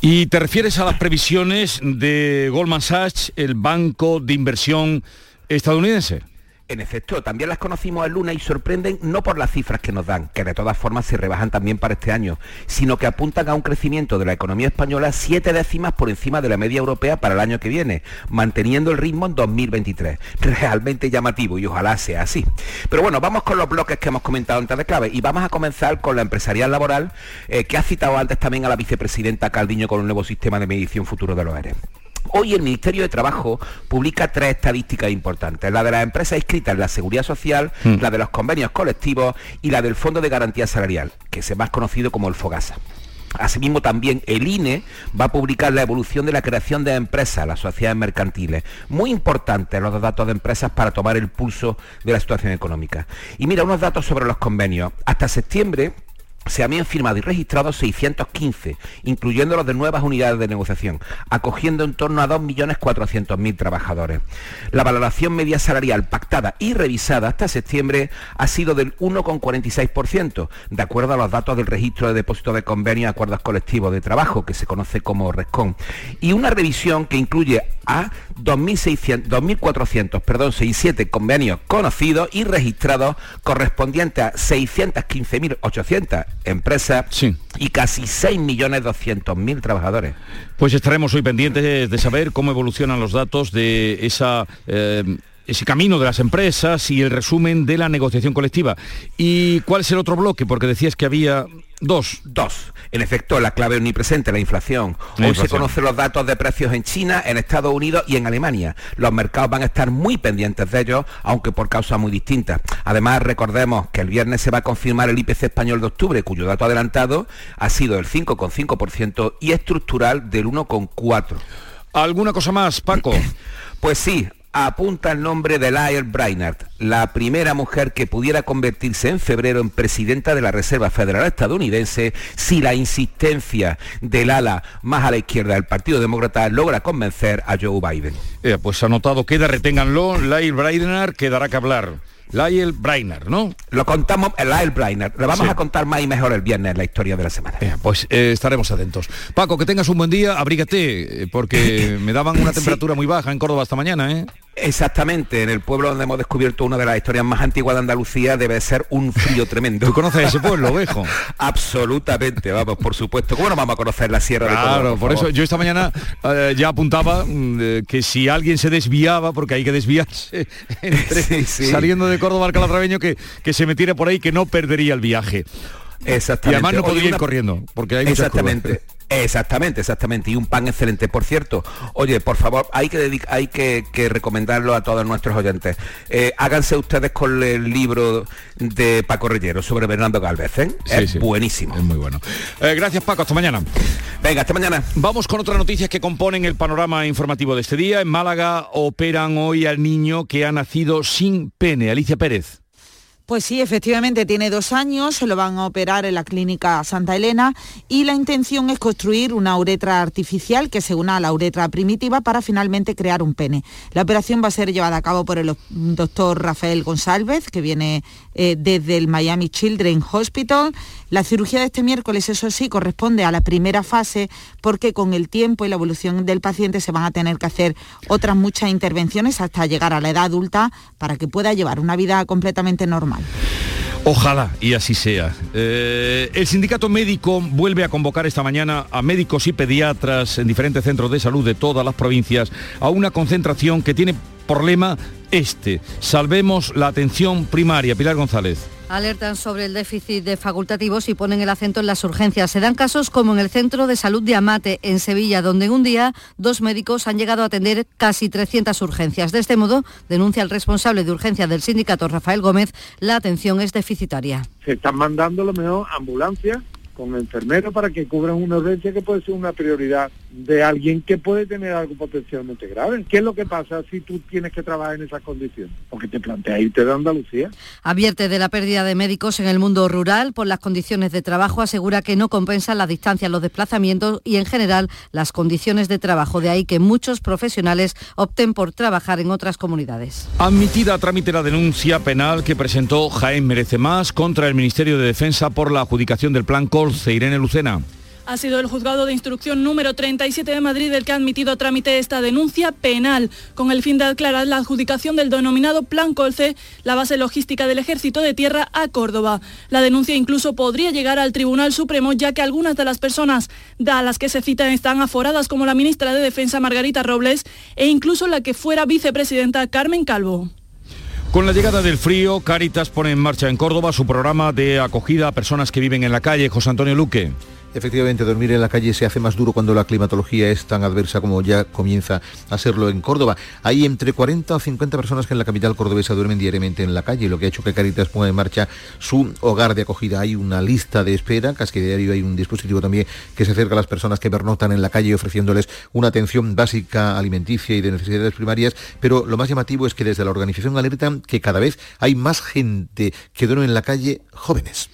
¿Y te refieres a las previsiones de Goldman Sachs, el banco de inversión estadounidense? En efecto, también las conocimos el lunes y sorprenden no por las cifras que nos dan, que de todas formas se rebajan también para este año, sino que apuntan a un crecimiento de la economía española siete décimas por encima de la media europea para el año que viene, manteniendo el ritmo en 2023. Realmente llamativo y ojalá sea así. Pero bueno, vamos con los bloques que hemos comentado antes de clave y vamos a comenzar con la empresarial laboral, eh, que ha citado antes también a la vicepresidenta Caldiño con un nuevo sistema de medición futuro de los ERE. Hoy el Ministerio de Trabajo publica tres estadísticas importantes, la de las empresas inscritas en la Seguridad Social, mm. la de los convenios colectivos y la del Fondo de Garantía Salarial, que se más conocido como el FOGASA. Asimismo, también el INE va a publicar la evolución de la creación de empresas, las sociedades mercantiles. Muy importantes los datos de empresas para tomar el pulso de la situación económica. Y mira, unos datos sobre los convenios. Hasta septiembre, se habían firmado y registrado 615, incluyendo los de nuevas unidades de negociación, acogiendo en torno a 2.400.000 trabajadores. La valoración media salarial pactada y revisada hasta septiembre ha sido del 1,46%, de acuerdo a los datos del registro de depósitos de convenios y acuerdos colectivos de trabajo, que se conoce como RESCON, y una revisión que incluye a 2.400, perdón, 67 convenios conocidos y registrados correspondientes a 615.800 empresas y casi 6.200.000 trabajadores. Pues estaremos hoy pendientes de saber cómo evolucionan los datos de esa... Eh, ese camino de las empresas y el resumen de la negociación colectiva. ¿Y cuál es el otro bloque? Porque decías que había dos. Dos. En efecto, la clave omnipresente, la inflación. Hoy se conocen los datos de precios en China, en Estados Unidos y en Alemania. Los mercados van a estar muy pendientes de ellos, aunque por causas muy distintas. Además, recordemos que el viernes se va a confirmar el IPC español de octubre, cuyo dato adelantado ha sido el 5,5% y estructural del 1,4%. ¿Alguna cosa más, Paco? Pues sí, apunta el nombre de Lael Brainard, la primera mujer que pudiera convertirse en febrero en presidenta de la Reserva Federal estadounidense si la insistencia del ala más a la izquierda del Partido Demócrata logra convencer a Joe Biden. Eh, pues anotado queda, reténganlo, Lael Brainard quedará que hablar. Lyle Brainer, ¿no? Lo contamos, el Lyle Brainer. Lo vamos a contar más y mejor el viernes la historia de la semana. pues eh, estaremos atentos. Paco, que tengas un buen día, abrígate, eh, porque me daban una temperatura muy baja en Córdoba esta mañana, ¿eh? Exactamente, en el pueblo donde hemos descubierto una de las historias más antiguas de Andalucía debe ser un frío tremendo. ¿Tú conoces ese pueblo, Ovejo? Absolutamente, vamos, por supuesto. ¿Cómo no vamos a conocer la Sierra de Córdoba? Claro, por, eso yo esta mañana eh, ya apuntaba mm, que si alguien se desviaba, porque hay que desviarse saliendo de Córdoba al Calatraveño, que, que se metiera por ahí, que no perdería el viaje. Exactamente. Y además no podía ir corriendo, porque hay muchas Exactamente. Exactamente, exactamente. Y un pan excelente. Por cierto, oye, por favor, hay que, hay que, recomendarlo a todos nuestros oyentes. Eh, háganse ustedes con el libro de Paco Rellero sobre Bernardo Galvez. ¿eh? es buenísimo. Es muy bueno. Eh, gracias, Paco. Hasta mañana. Venga, hasta mañana. Vamos con otras noticias que componen el panorama informativo de este día. En Málaga operan hoy al niño que ha nacido sin pene. Alicia Pérez. Pues sí, efectivamente tiene dos años, se lo van a operar en la clínica Santa Elena y la intención es construir una uretra artificial que se una a la uretra primitiva para finalmente crear un pene. La operación va a ser llevada a cabo por el doctor Rafael González, que viene eh, desde el Miami Children's Hospital. La cirugía de este miércoles, eso sí, corresponde a la primera fase porque con el tiempo y la evolución del paciente se van a tener que hacer otras muchas intervenciones hasta llegar a la edad adulta para que pueda llevar una vida completamente normal. Ojalá y así sea. Eh, el sindicato médico vuelve a convocar esta mañana a médicos y pediatras en diferentes centros de salud de todas las provincias a una concentración que tiene por lema este. Salvemos la atención primaria. Pilar González. Alertan sobre el déficit de facultativos y ponen el acento en las urgencias. Se dan casos como en el Centro de Salud de Amate, en Sevilla, donde en un día dos médicos han llegado a atender casi 300 urgencias. De este modo, denuncia el responsable de urgencia del sindicato, Rafael Gómez, la atención es deficitaria. Se están mandando lo mejor ambulancias con enfermeros para que cubran una urgencia que puede ser una prioridad de alguien que puede tener algo potencialmente grave. ¿Qué es lo que pasa si tú tienes que trabajar en esas condiciones? Porque te plantea irte de Andalucía. Advierte de la pérdida de médicos en el mundo rural por las condiciones de trabajo, asegura que no compensan la distancia, los desplazamientos y en general las condiciones de trabajo. De ahí que muchos profesionales opten por trabajar en otras comunidades. Admitida a trámite la denuncia penal que presentó Jaén Merece Más contra el Ministerio de Defensa por la adjudicación del plan Col Irene Lucena. Ha sido el juzgado de instrucción número 37 de Madrid el que ha admitido a trámite esta denuncia penal, con el fin de aclarar la adjudicación del denominado Plan Colce, la base logística del Ejército de Tierra, a Córdoba. La denuncia incluso podría llegar al Tribunal Supremo, ya que algunas de las personas a las que se citan están aforadas, como la ministra de Defensa Margarita Robles e incluso la que fuera vicepresidenta Carmen Calvo. Con la llegada del frío, Cáritas pone en marcha en Córdoba su programa de acogida a personas que viven en la calle. José Antonio Luque. Efectivamente, dormir en la calle se hace más duro cuando la climatología es tan adversa como ya comienza a serlo en Córdoba. Hay entre 40 o 50 personas que en la capital cordobesa duermen diariamente en la calle, lo que ha hecho que Caritas ponga en marcha su hogar de acogida. Hay una lista de espera, casi diario hay un dispositivo también que se acerca a las personas que pernotan en la calle ofreciéndoles una atención básica alimenticia y de necesidades primarias, pero lo más llamativo es que desde la organización alertan que cada vez hay más gente que duerme en la calle jóvenes.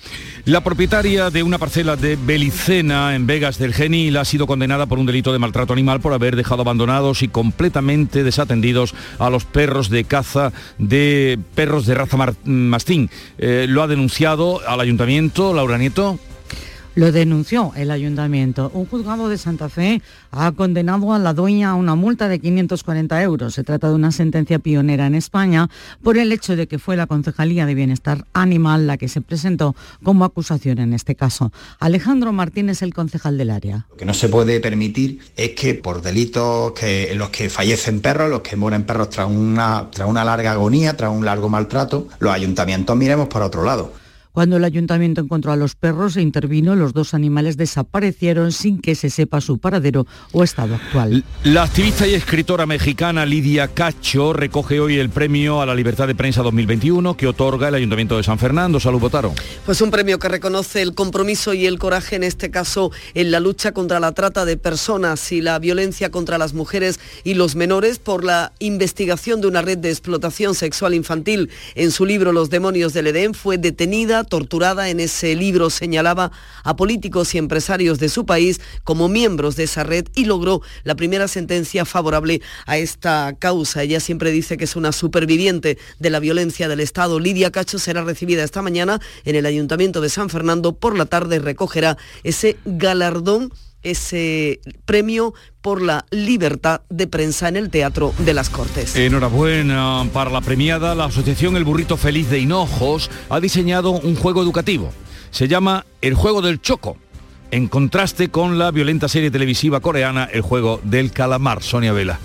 La propietaria de una parcela de Belicena en Vegas del Genil ha sido condenada por un delito de maltrato animal por haber dejado abandonados y completamente desatendidos a los perros de caza de perros de raza mastín. Eh, lo ha denunciado al ayuntamiento Laura Nieto. Lo denunció el ayuntamiento. Un juzgado de Santa Fe ha condenado a la dueña a una multa de 540 euros. Se trata de una sentencia pionera en España por el hecho de que fue la Concejalía de Bienestar Animal la que se presentó como acusación en este caso. Alejandro Martínez, el concejal del área. Lo que no se puede permitir es que por delitos los que fallecen perros, los que mueren perros tras una, tras una larga agonía, tras un largo maltrato, los ayuntamientos miremos por otro lado. Cuando el ayuntamiento encontró a los perros e intervino, los dos animales desaparecieron sin que se sepa su paradero o estado actual. La activista y escritora mexicana Lidia Cacho recoge hoy el premio a la libertad de prensa 2021 que otorga el Ayuntamiento de San Fernando. Salud, Botaro. Pues un premio que reconoce el compromiso y el coraje, en este caso, en la lucha contra la trata de personas y la violencia contra las mujeres y los menores por la investigación de una red de explotación sexual infantil. En su libro Los demonios del Edén fue detenida torturada en ese libro señalaba a políticos y empresarios de su país como miembros de esa red y logró la primera sentencia favorable a esta causa. Ella siempre dice que es una superviviente de la violencia del Estado. Lidia Cacho será recibida esta mañana en el Ayuntamiento de San Fernando. Por la tarde recogerá ese galardón ese premio por la libertad de prensa en el Teatro de las Cortes. Enhorabuena para la premiada. La Asociación El Burrito Feliz de Hinojos ha diseñado un juego educativo. Se llama El Juego del Choco, en contraste con la violenta serie televisiva coreana El Juego del Calamar. Sonia Vela.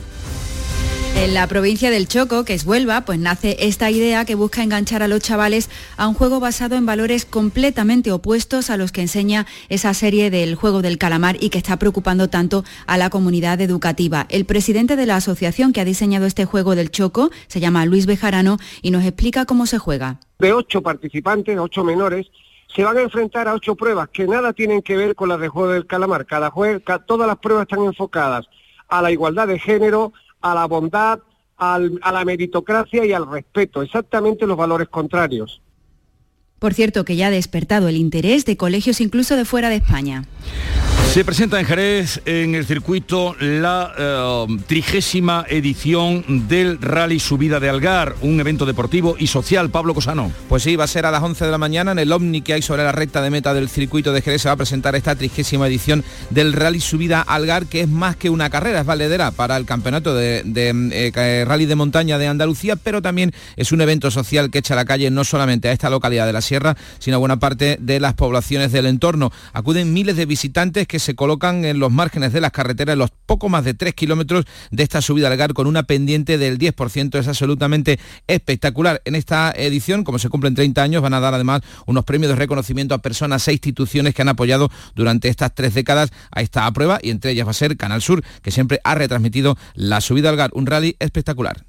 En la provincia del Choco, que es Huelva, pues nace esta idea que busca enganchar a los chavales a un juego basado en valores completamente opuestos a los que enseña esa serie del juego del calamar y que está preocupando tanto a la comunidad educativa. El presidente de la asociación que ha diseñado este juego del Choco se llama Luis Bejarano y nos explica cómo se juega. De ocho participantes, ocho menores, se van a enfrentar a ocho pruebas que nada tienen que ver con las de juego del calamar. Cada juego, todas las pruebas están enfocadas a la igualdad de género, a la bondad, a la meritocracia y al respeto, exactamente los valores contrarios. Por cierto, que ya ha despertado el interés de colegios incluso de fuera de España. Se presenta en Jerez, en el circuito, la eh, trigésima edición del Rally Subida de Algar, un evento deportivo y social. Pablo Cosano. Pues sí, va a ser a las 11 de la mañana en el Omni que hay sobre la recta de meta del circuito de Jerez. Se va a presentar esta trigésima edición del Rally Subida Algar, que es más que una carrera, es valedera para el campeonato de, eh, Rally de Montaña de Andalucía, pero también es un evento social que echa a la calle no solamente a esta localidad de la Sierra, sino a buena parte de las poblaciones del entorno. Acuden miles de visitantes que se colocan en los márgenes de las carreteras, los poco más de 3 kilómetros de esta subida al GAR con una pendiente del 10%. Es absolutamente espectacular. En esta edición, como se cumplen 30 años, van a dar además unos premios de reconocimiento a personas e instituciones que han apoyado durante estas tres décadas a esta prueba y entre ellas va a ser Canal Sur, que siempre ha retransmitido la subida al GAR, un rally espectacular.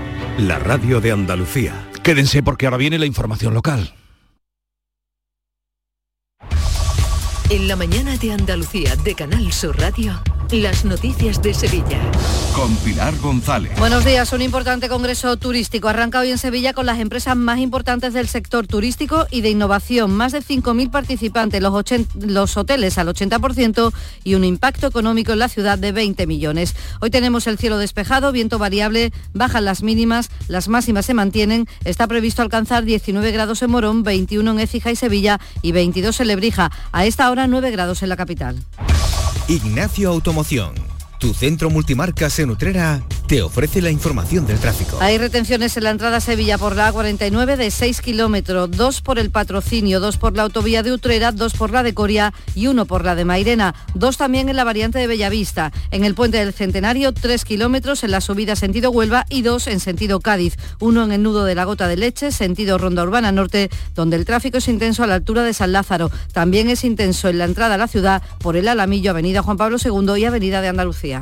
la radio de Andalucía. Quédense porque ahora viene la información local. En la mañana de Andalucía de Canal Sur Radio. Las noticias de Sevilla. Con Pilar González. Buenos días. Un importante congreso turístico arranca hoy en Sevilla con las empresas más importantes del sector turístico y de innovación. Más de 5.000 participantes, los, los hoteles al 80% y un impacto económico en la ciudad de 20 millones. Hoy tenemos el cielo despejado, viento variable, bajan las mínimas, las máximas se mantienen. Está previsto alcanzar 19 grados en Morón, 21 en Écija y Sevilla y 22 en Lebrija. A esta hora 9 grados en la capital. Ignacio Automoción. Tu centro multimarcas en Utrera te ofrece la información del tráfico. Hay retenciones en la entrada a Sevilla por la A49 de 6 kilómetros, dos por el patrocinio, dos por la autovía de Utrera, dos por la de Coria y uno por la de Mairena, dos también en la variante de Bellavista. En el puente del Centenario, 3 kilómetros en la subida sentido Huelva y dos en sentido Cádiz, uno en el nudo de la Gota de Leche, sentido Ronda Urbana Norte, donde el tráfico es intenso a la altura de San Lázaro. También es intenso en la entrada a la ciudad por el Alamillo, Avenida Juan Pablo II y Avenida de Andalucía.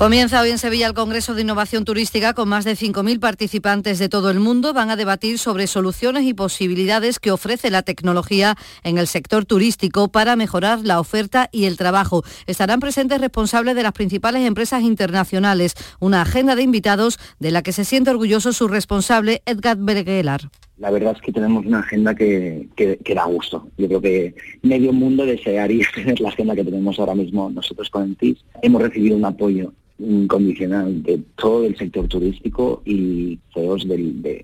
Comienza hoy en Sevilla el Congreso de Innovación Turística con más de 5.000 participantes de todo el mundo. Van a debatir sobre soluciones y posibilidades que ofrece la tecnología en el sector turístico para mejorar la oferta y el trabajo. Estarán presentes responsables de las principales empresas internacionales. Una agenda de invitados de la que se siente orgulloso su responsable Edgar Bergelar la verdad es que tenemos una agenda que, da gusto. Yo creo que medio mundo desearía tener la agenda que tenemos ahora mismo nosotros con el TIS. Hemos recibido un apoyo incondicional de todo el sector turístico y CEOs de,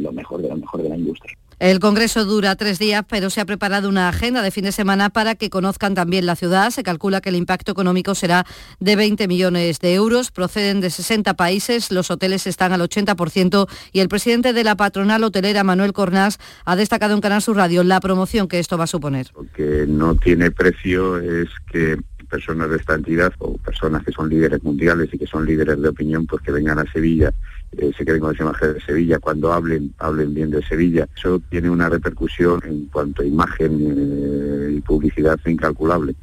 lo mejor, de lo mejor de la industria. El Congreso dura tres días, pero se ha preparado una agenda de fin de semana para que conozcan también la ciudad. Se calcula que el impacto económico será de 20 millones de euros. Proceden de 60 países, los hoteles están al 80% y el presidente de la patronal hotelera, Manuel Cornás, ha destacado en Canal Sur Radio la promoción que esto va a suponer. Lo que no tiene precio es que personas de esta entidad o personas que son líderes mundiales y que son líderes de opinión, pues que vengan a Sevilla, eh, se queden con esa imagen de Sevilla, cuando hablen, hablen bien de Sevilla. Eso tiene una repercusión en cuanto a imagen eh, y publicidad incalculable.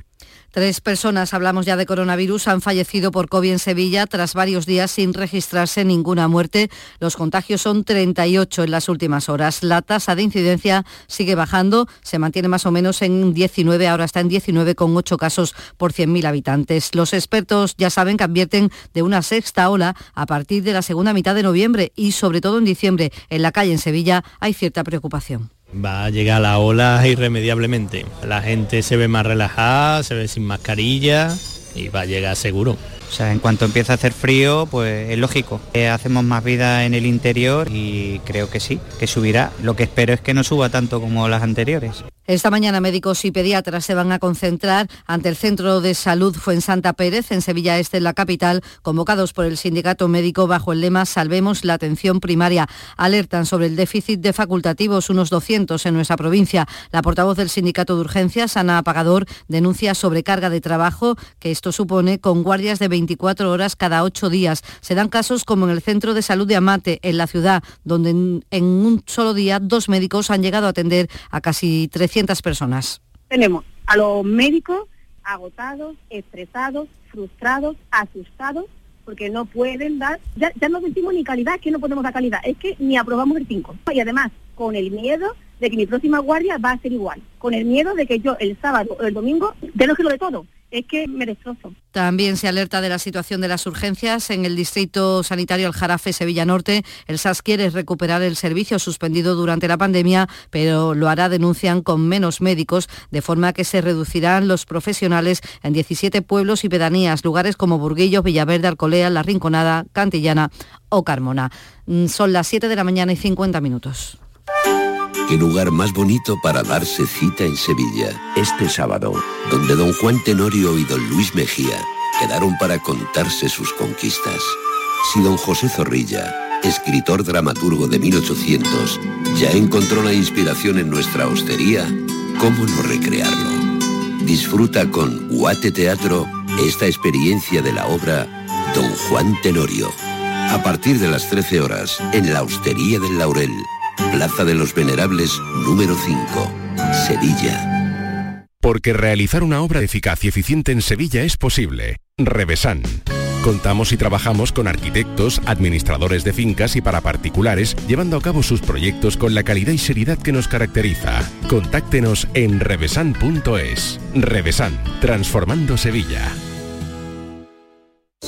Tres personas, hablamos ya de coronavirus, han fallecido por COVID en Sevilla tras varios días sin registrarse ninguna muerte. Los contagios son 38 en las últimas horas. La tasa de incidencia sigue bajando, se mantiene más o menos en 19, ahora está en 19,8 casos por 100.000 habitantes. Los expertos ya saben que advierten de una sexta ola a partir de la segunda mitad de noviembre y sobre todo en diciembre. En la calle en Sevilla hay cierta preocupación. Va a llegar la ola irremediablemente. La gente se ve más relajada, se ve sin mascarilla y va a llegar seguro. O sea, en cuanto empieza a hacer frío, pues es lógico. Eh, hacemos más vida en el interior y creo que sí, que subirá. Lo que espero es que no suba tanto como las anteriores. Esta mañana médicos y pediatras se van a concentrar ante el Centro de Salud Fuensanta Pérez en Sevilla Este, en la capital, convocados por el sindicato médico bajo el lema Salvemos la atención primaria. Alertan sobre el déficit de facultativos, unos 200 en nuestra provincia. La portavoz del sindicato de urgencias, Ana Apagador, denuncia sobrecarga de trabajo que esto supone con guardias de 24 horas cada 8 días. Se dan casos como en el Centro de Salud de Amate, en la ciudad, donde en un solo día dos médicos han llegado a atender a casi 300 personas. Tenemos a los médicos agotados, estresados, frustrados, asustados, porque no pueden dar, ya, no decimos ni calidad, es que no podemos dar calidad, es que ni aprobamos el 5. Y además, con el miedo de que mi próxima guardia va a ser igual, con el miedo de que yo el sábado o el domingo, lo que lo de todo, es que me. También se alerta de la situación de las urgencias en el distrito sanitario Aljarafe Sevilla Norte. El SAS quiere recuperar el servicio suspendido durante la pandemia, pero lo hará, denuncian, con menos médicos, de forma que se reducirán los profesionales en 17 pueblos y pedanías, lugares como Burguillos, Villaverde, Alcolea, La Rinconada, Cantillana o Carmona. Mm, son las 7 de la mañana y 50 minutos. Qué lugar más bonito para darse cita en Sevilla. Este sábado, donde don Juan Tenorio y don Luis Mejía quedaron para contarse sus conquistas. Si don José Zorrilla, escritor dramaturgo de 1800, ya encontró la inspiración en nuestra hostería, ¿cómo no recrearlo? Disfruta con Guate Teatro esta experiencia de la obra Don Juan Tenorio. A partir de las 13 horas, en la Hostería del Laurel, Plaza de los Venerables, número 5, Sevilla. Porque realizar una obra eficaz y eficiente en Sevilla es posible. Revesan. Contamos y trabajamos con arquitectos, administradores de fincas y para particulares, llevando a cabo sus proyectos con la calidad y seriedad que nos caracteriza. Contáctenos en revesan.es. Revesan, transformando Sevilla.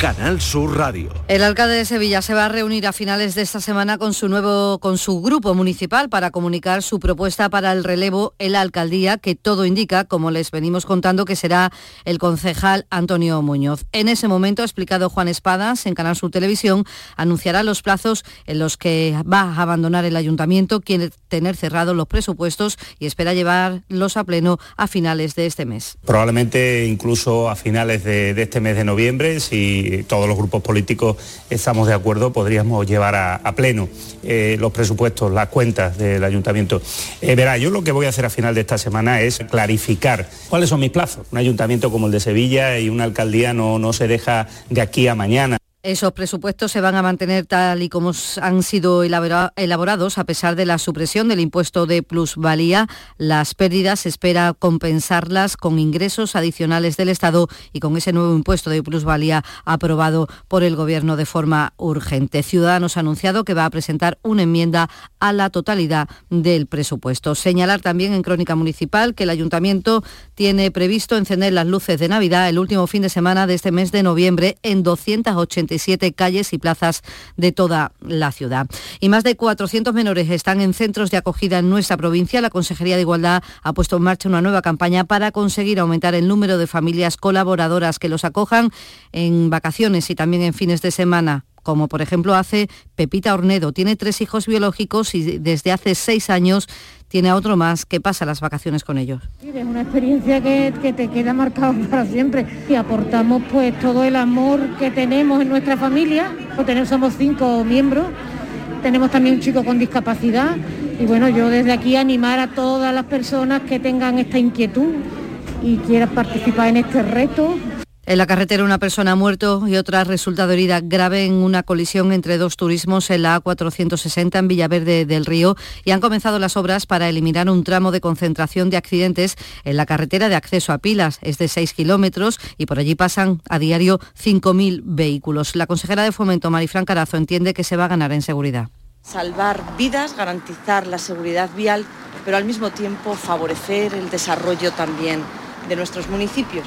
Canal Sur Radio. El alcalde de Sevilla se va a reunir a finales de esta semana con su nuevo con su grupo municipal para comunicar su propuesta para el relevo en la alcaldía, que todo indica, como les venimos contando, que será el concejal Antonio Muñoz. En ese momento, ha explicado Juan Espadas en Canal Sur Televisión, anunciará los plazos en los que va a abandonar el ayuntamiento, quiere tener cerrados los presupuestos y espera llevarlos a pleno a finales de este mes. Probablemente incluso a finales de, de este mes de noviembre, si todos los grupos políticos estamos de acuerdo, podríamos llevar a, pleno eh, los presupuestos, las cuentas del ayuntamiento. Eh, verá, yo lo que voy a hacer a final de esta semana es clarificar cuáles son mis plazos. Un ayuntamiento como el de Sevilla y una alcaldía no, no se deja de aquí a mañana. Esos presupuestos se van a mantener tal y como han sido elaborados a pesar de la supresión del impuesto de plusvalía. Las pérdidas se espera compensarlas con ingresos adicionales del Estado y con ese nuevo impuesto de plusvalía aprobado por el Gobierno de forma urgente. Ciudadanos ha anunciado que va a presentar una enmienda a la totalidad del presupuesto. Señalar también en Crónica Municipal que el Ayuntamiento tiene previsto encender las luces de Navidad el último fin de semana de este mes de noviembre en 280 calles y plazas de toda la ciudad. Y más de 400 menores están en centros de acogida en nuestra provincia. La Consejería de Igualdad ha puesto en marcha una nueva campaña para conseguir aumentar el número de familias colaboradoras que los acojan en vacaciones y también en fines de semana como por ejemplo hace Pepita Ornedo. Tiene tres hijos biológicos y desde hace seis años tiene a otro más que pasa las vacaciones con ellos. Es una experiencia que, que, te queda marcado para siempre. Y aportamos pues todo el amor que tenemos en nuestra familia, somos cinco miembros, tenemos también un chico con discapacidad. Y bueno, yo desde aquí animar a todas las personas que tengan esta inquietud y quieran participar en este reto, En la carretera una persona ha muerto y otra ha resultado herida grave en una colisión entre dos turismos en la A460 en Villaverde del Río y han comenzado las obras para eliminar un tramo de concentración de accidentes en la carretera de acceso a Pilas. Es de 6 kilómetros y por allí pasan a diario 5.000 vehículos. La consejera de Fomento, Marifran Carazo, entiende que se va a ganar en seguridad. Salvar vidas, garantizar la seguridad vial, pero al mismo tiempo favorecer el desarrollo también de nuestros municipios.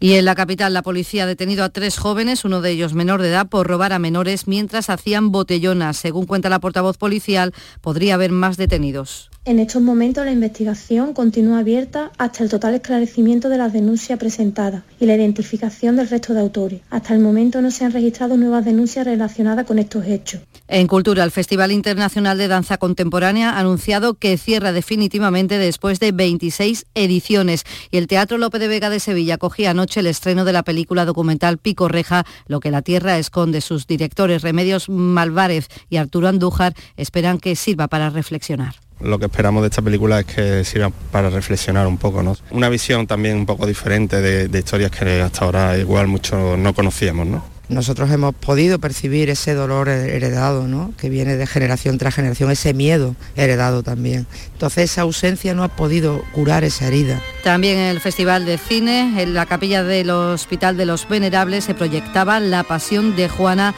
Y en la capital, la policía ha detenido a tres jóvenes, uno de ellos menor de edad, por robar a menores mientras hacían botellonas. Según cuenta la portavoz policial, podría haber más detenidos. En estos momentos la investigación continúa abierta hasta el total esclarecimiento de las denuncias presentadas y la identificación del resto de autores. Hasta el momento no se han registrado nuevas denuncias relacionadas con estos hechos. En Cultura, el Festival Internacional de Danza Contemporánea ha anunciado que cierra definitivamente después de 26 ediciones y el Teatro Lope de Vega de Sevilla acogía anoche el estreno de la película documental Pico Reja, lo que la tierra esconde. Sus directores Remedios Malvárez y Arturo Andújar esperan que sirva para reflexionar lo que esperamos de esta película es que sirva para reflexionar un poco, ¿no? Una visión también un poco diferente de, historias que hasta ahora igual muchos no conocíamos, ¿no? Nosotros hemos podido percibir ese dolor heredado, ¿no? que viene de generación tras generación, ese miedo heredado también. Entonces esa ausencia no ha podido curar esa herida. También en el Festival de Cine, en la capilla del Hospital de los Venerables, se proyectaba La Pasión de Juana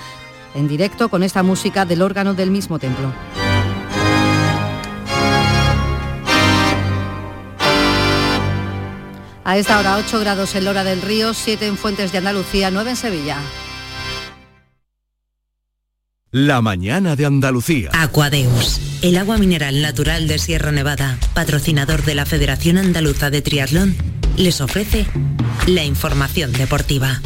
en directo con esta música del órgano del mismo templo. A esta hora 8 grados en Lora del Río, 7 en Fuentes de Andalucía, 9 en Sevilla. La mañana de Andalucía. Aquadeus, el agua mineral natural de Sierra Nevada, patrocinador de la Federación Andaluza de Triatlón, les ofrece la información deportiva.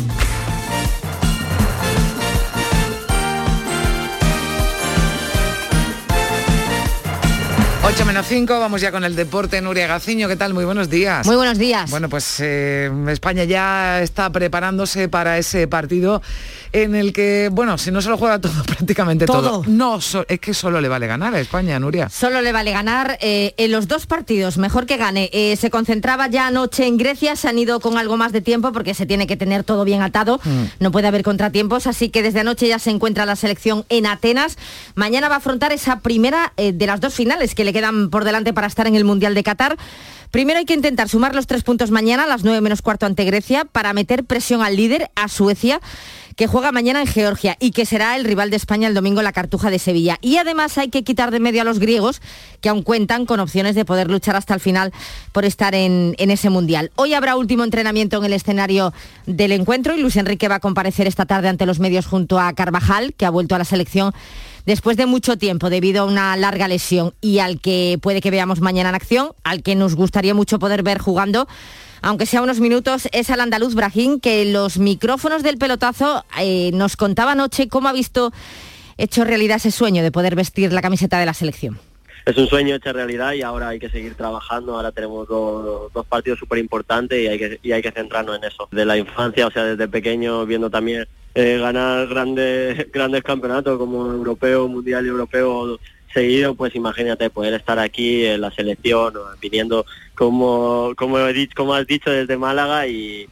8 menos 5, vamos ya con el deporte. Nuria Gaciño, ¿qué tal? Muy buenos días. Muy buenos días. Bueno, pues eh, España ya está preparándose para ese partido en el que, bueno, si no se lo juega todo, prácticamente todo. No, es que solo le vale ganar a España, Nuria. Solo le vale ganar eh, en los dos partidos, mejor que gane. Eh, se concentraba ya anoche en Grecia, se han ido con algo más de tiempo porque se tiene que tener todo bien atado, mm. no puede haber contratiempos, así que desde anoche ya se encuentra la selección en Atenas. Mañana va a afrontar esa primera de las dos finales que le quedan por delante para estar en el Mundial de Qatar. Primero hay que intentar sumar los tres puntos mañana a las 9 menos cuarto ante Grecia para meter presión al líder, a Suecia que juega mañana en Georgia y que será el rival de España el domingo en la Cartuja de Sevilla. Y además hay que quitar de medio a los griegos, que aún cuentan con opciones de poder luchar hasta el final por estar en ese Mundial. Hoy habrá último entrenamiento en el escenario del encuentro y Luis Enrique va a comparecer esta tarde ante los medios junto a Carvajal, que ha vuelto a la selección después de mucho tiempo debido a una larga lesión y al que puede que veamos mañana en acción, al que nos gustaría mucho poder ver jugando aunque sea unos minutos, es al andaluz Brahim, que los micrófonos del pelotazo eh, nos contaba anoche cómo ha visto hecho realidad ese sueño de poder vestir la camiseta de la selección. Es un sueño hecho realidad y ahora hay que seguir trabajando. Ahora tenemos dos, partidos súper importantes y, hay que, y hay que centrarnos en eso. De la infancia, o sea, desde pequeño, viendo también eh, ganar grandes, grandes campeonatos como europeo, mundial y europeo seguido, pues imagínate poder estar aquí en la selección, viniendo como, como, he dicho, como has dicho desde Málaga y,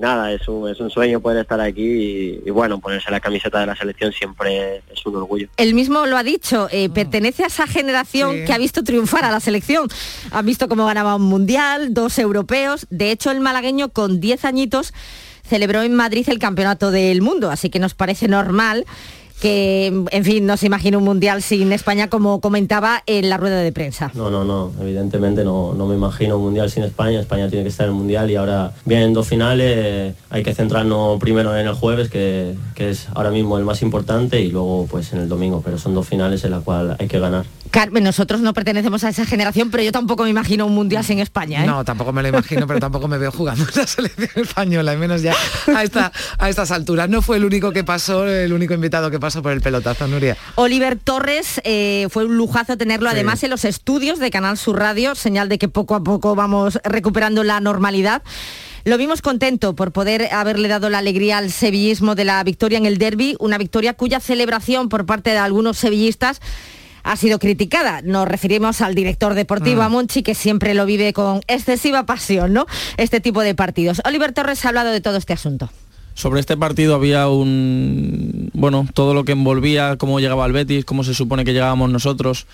nada, es un, es un sueño poder estar aquí y, bueno, ponerse la camiseta de la selección siempre es un orgullo. Él mismo lo ha dicho, eh, pertenece a esa generación que ha visto triunfar a la selección. Ha visto cómo ganaba un mundial, dos europeos, de hecho el malagueño con 10 añitos celebró en Madrid el campeonato del mundo, así que nos parece normal que, en fin, no se imagina un mundial sin España, como comentaba en la rueda de prensa. No, no, no, evidentemente no, no me imagino un mundial sin España. España tiene que estar en el mundial y ahora vienen dos finales. Hay que centrarnos primero en el jueves, que, que es ahora mismo el más importante, y luego pues en el domingo, pero son dos finales en la cual hay que ganar. Carmen, nosotros no pertenecemos a esa generación, pero yo tampoco me imagino un mundial sin España. ¿eh? No, tampoco me lo imagino, pero tampoco me veo jugando en la selección española, y menos ya a, esta, a estas alturas. No fue el único que pasó, el único invitado que pasó por el pelotazo, Nuria. Oliver Torres, eh, fue un lujazo tenerlo además en los estudios de Canal Sur Radio, señal de que poco a poco vamos recuperando la normalidad. Lo vimos contento por poder haberle dado la alegría al sevillismo de la victoria en el derby, una victoria cuya celebración por parte de algunos sevillistas ha sido criticada. Nos referimos al director deportivo, a mm. Monchi, que siempre lo vive con excesiva pasión, ¿no? Este tipo de partidos. Oliver Torres ha hablado de todo este asunto. Sobre este partido había un, bueno, todo lo que envolvía, cómo llegaba el Betis, cómo se supone que llegábamos nosotros.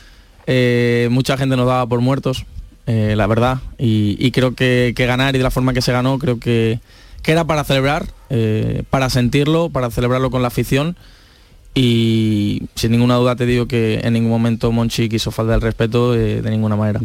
Eh, mucha gente nos daba por muertos, eh, la verdad, y, creo que, ganar y de la forma que se ganó, creo que, era para celebrar, eh, para sentirlo, para celebrarlo con la afición. Y sin ninguna duda te digo que en ningún momento Monchi quiso falta el respeto de ninguna manera.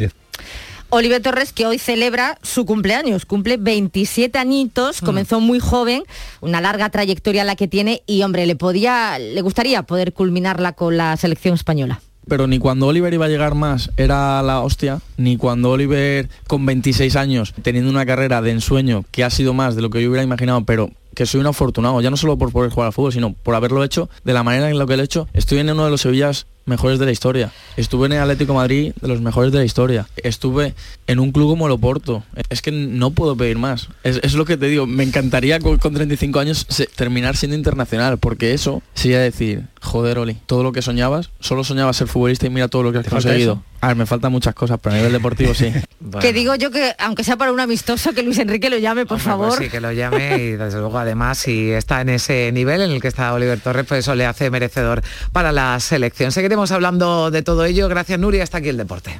Oliver Torres, que hoy celebra su cumpleaños, cumple 27 añitos, mm. comenzó muy joven, una larga trayectoria la que tiene y hombre, le podía, le gustaría poder culminarla con la selección española pero ni cuando Oliver iba a llegar más era la hostia, ni cuando Oliver con 26 años, teniendo una carrera de ensueño que ha sido más de lo que yo hubiera imaginado, pero que soy un afortunado, ya no solo por poder jugar al fútbol, sino por haberlo hecho de la manera en la que lo he hecho. Estoy en uno de los Sevillas mejores de la historia. Estuve en el Atlético Madrid de los mejores de la historia. Estuve en un club como el Oporto. Es que no puedo pedir más. Es, lo que te digo. Me encantaría con, 35 años terminar siendo internacional, porque eso sería decir, joder, Oli, todo lo que soñabas, solo soñabas ser futbolista y mira todo lo que has conseguido. A ver, me faltan muchas cosas, pero a nivel deportivo sí. Que digo yo que, aunque sea para un amistoso, que Luis Enrique lo llame, por pues favor. sí, que lo llame y desde luego además si está en ese nivel en el que está Oliver Torres, pues eso le hace merecedor para la selección. Seguiremos hablando de todo ello. Gracias, Nuria. Hasta aquí el deporte.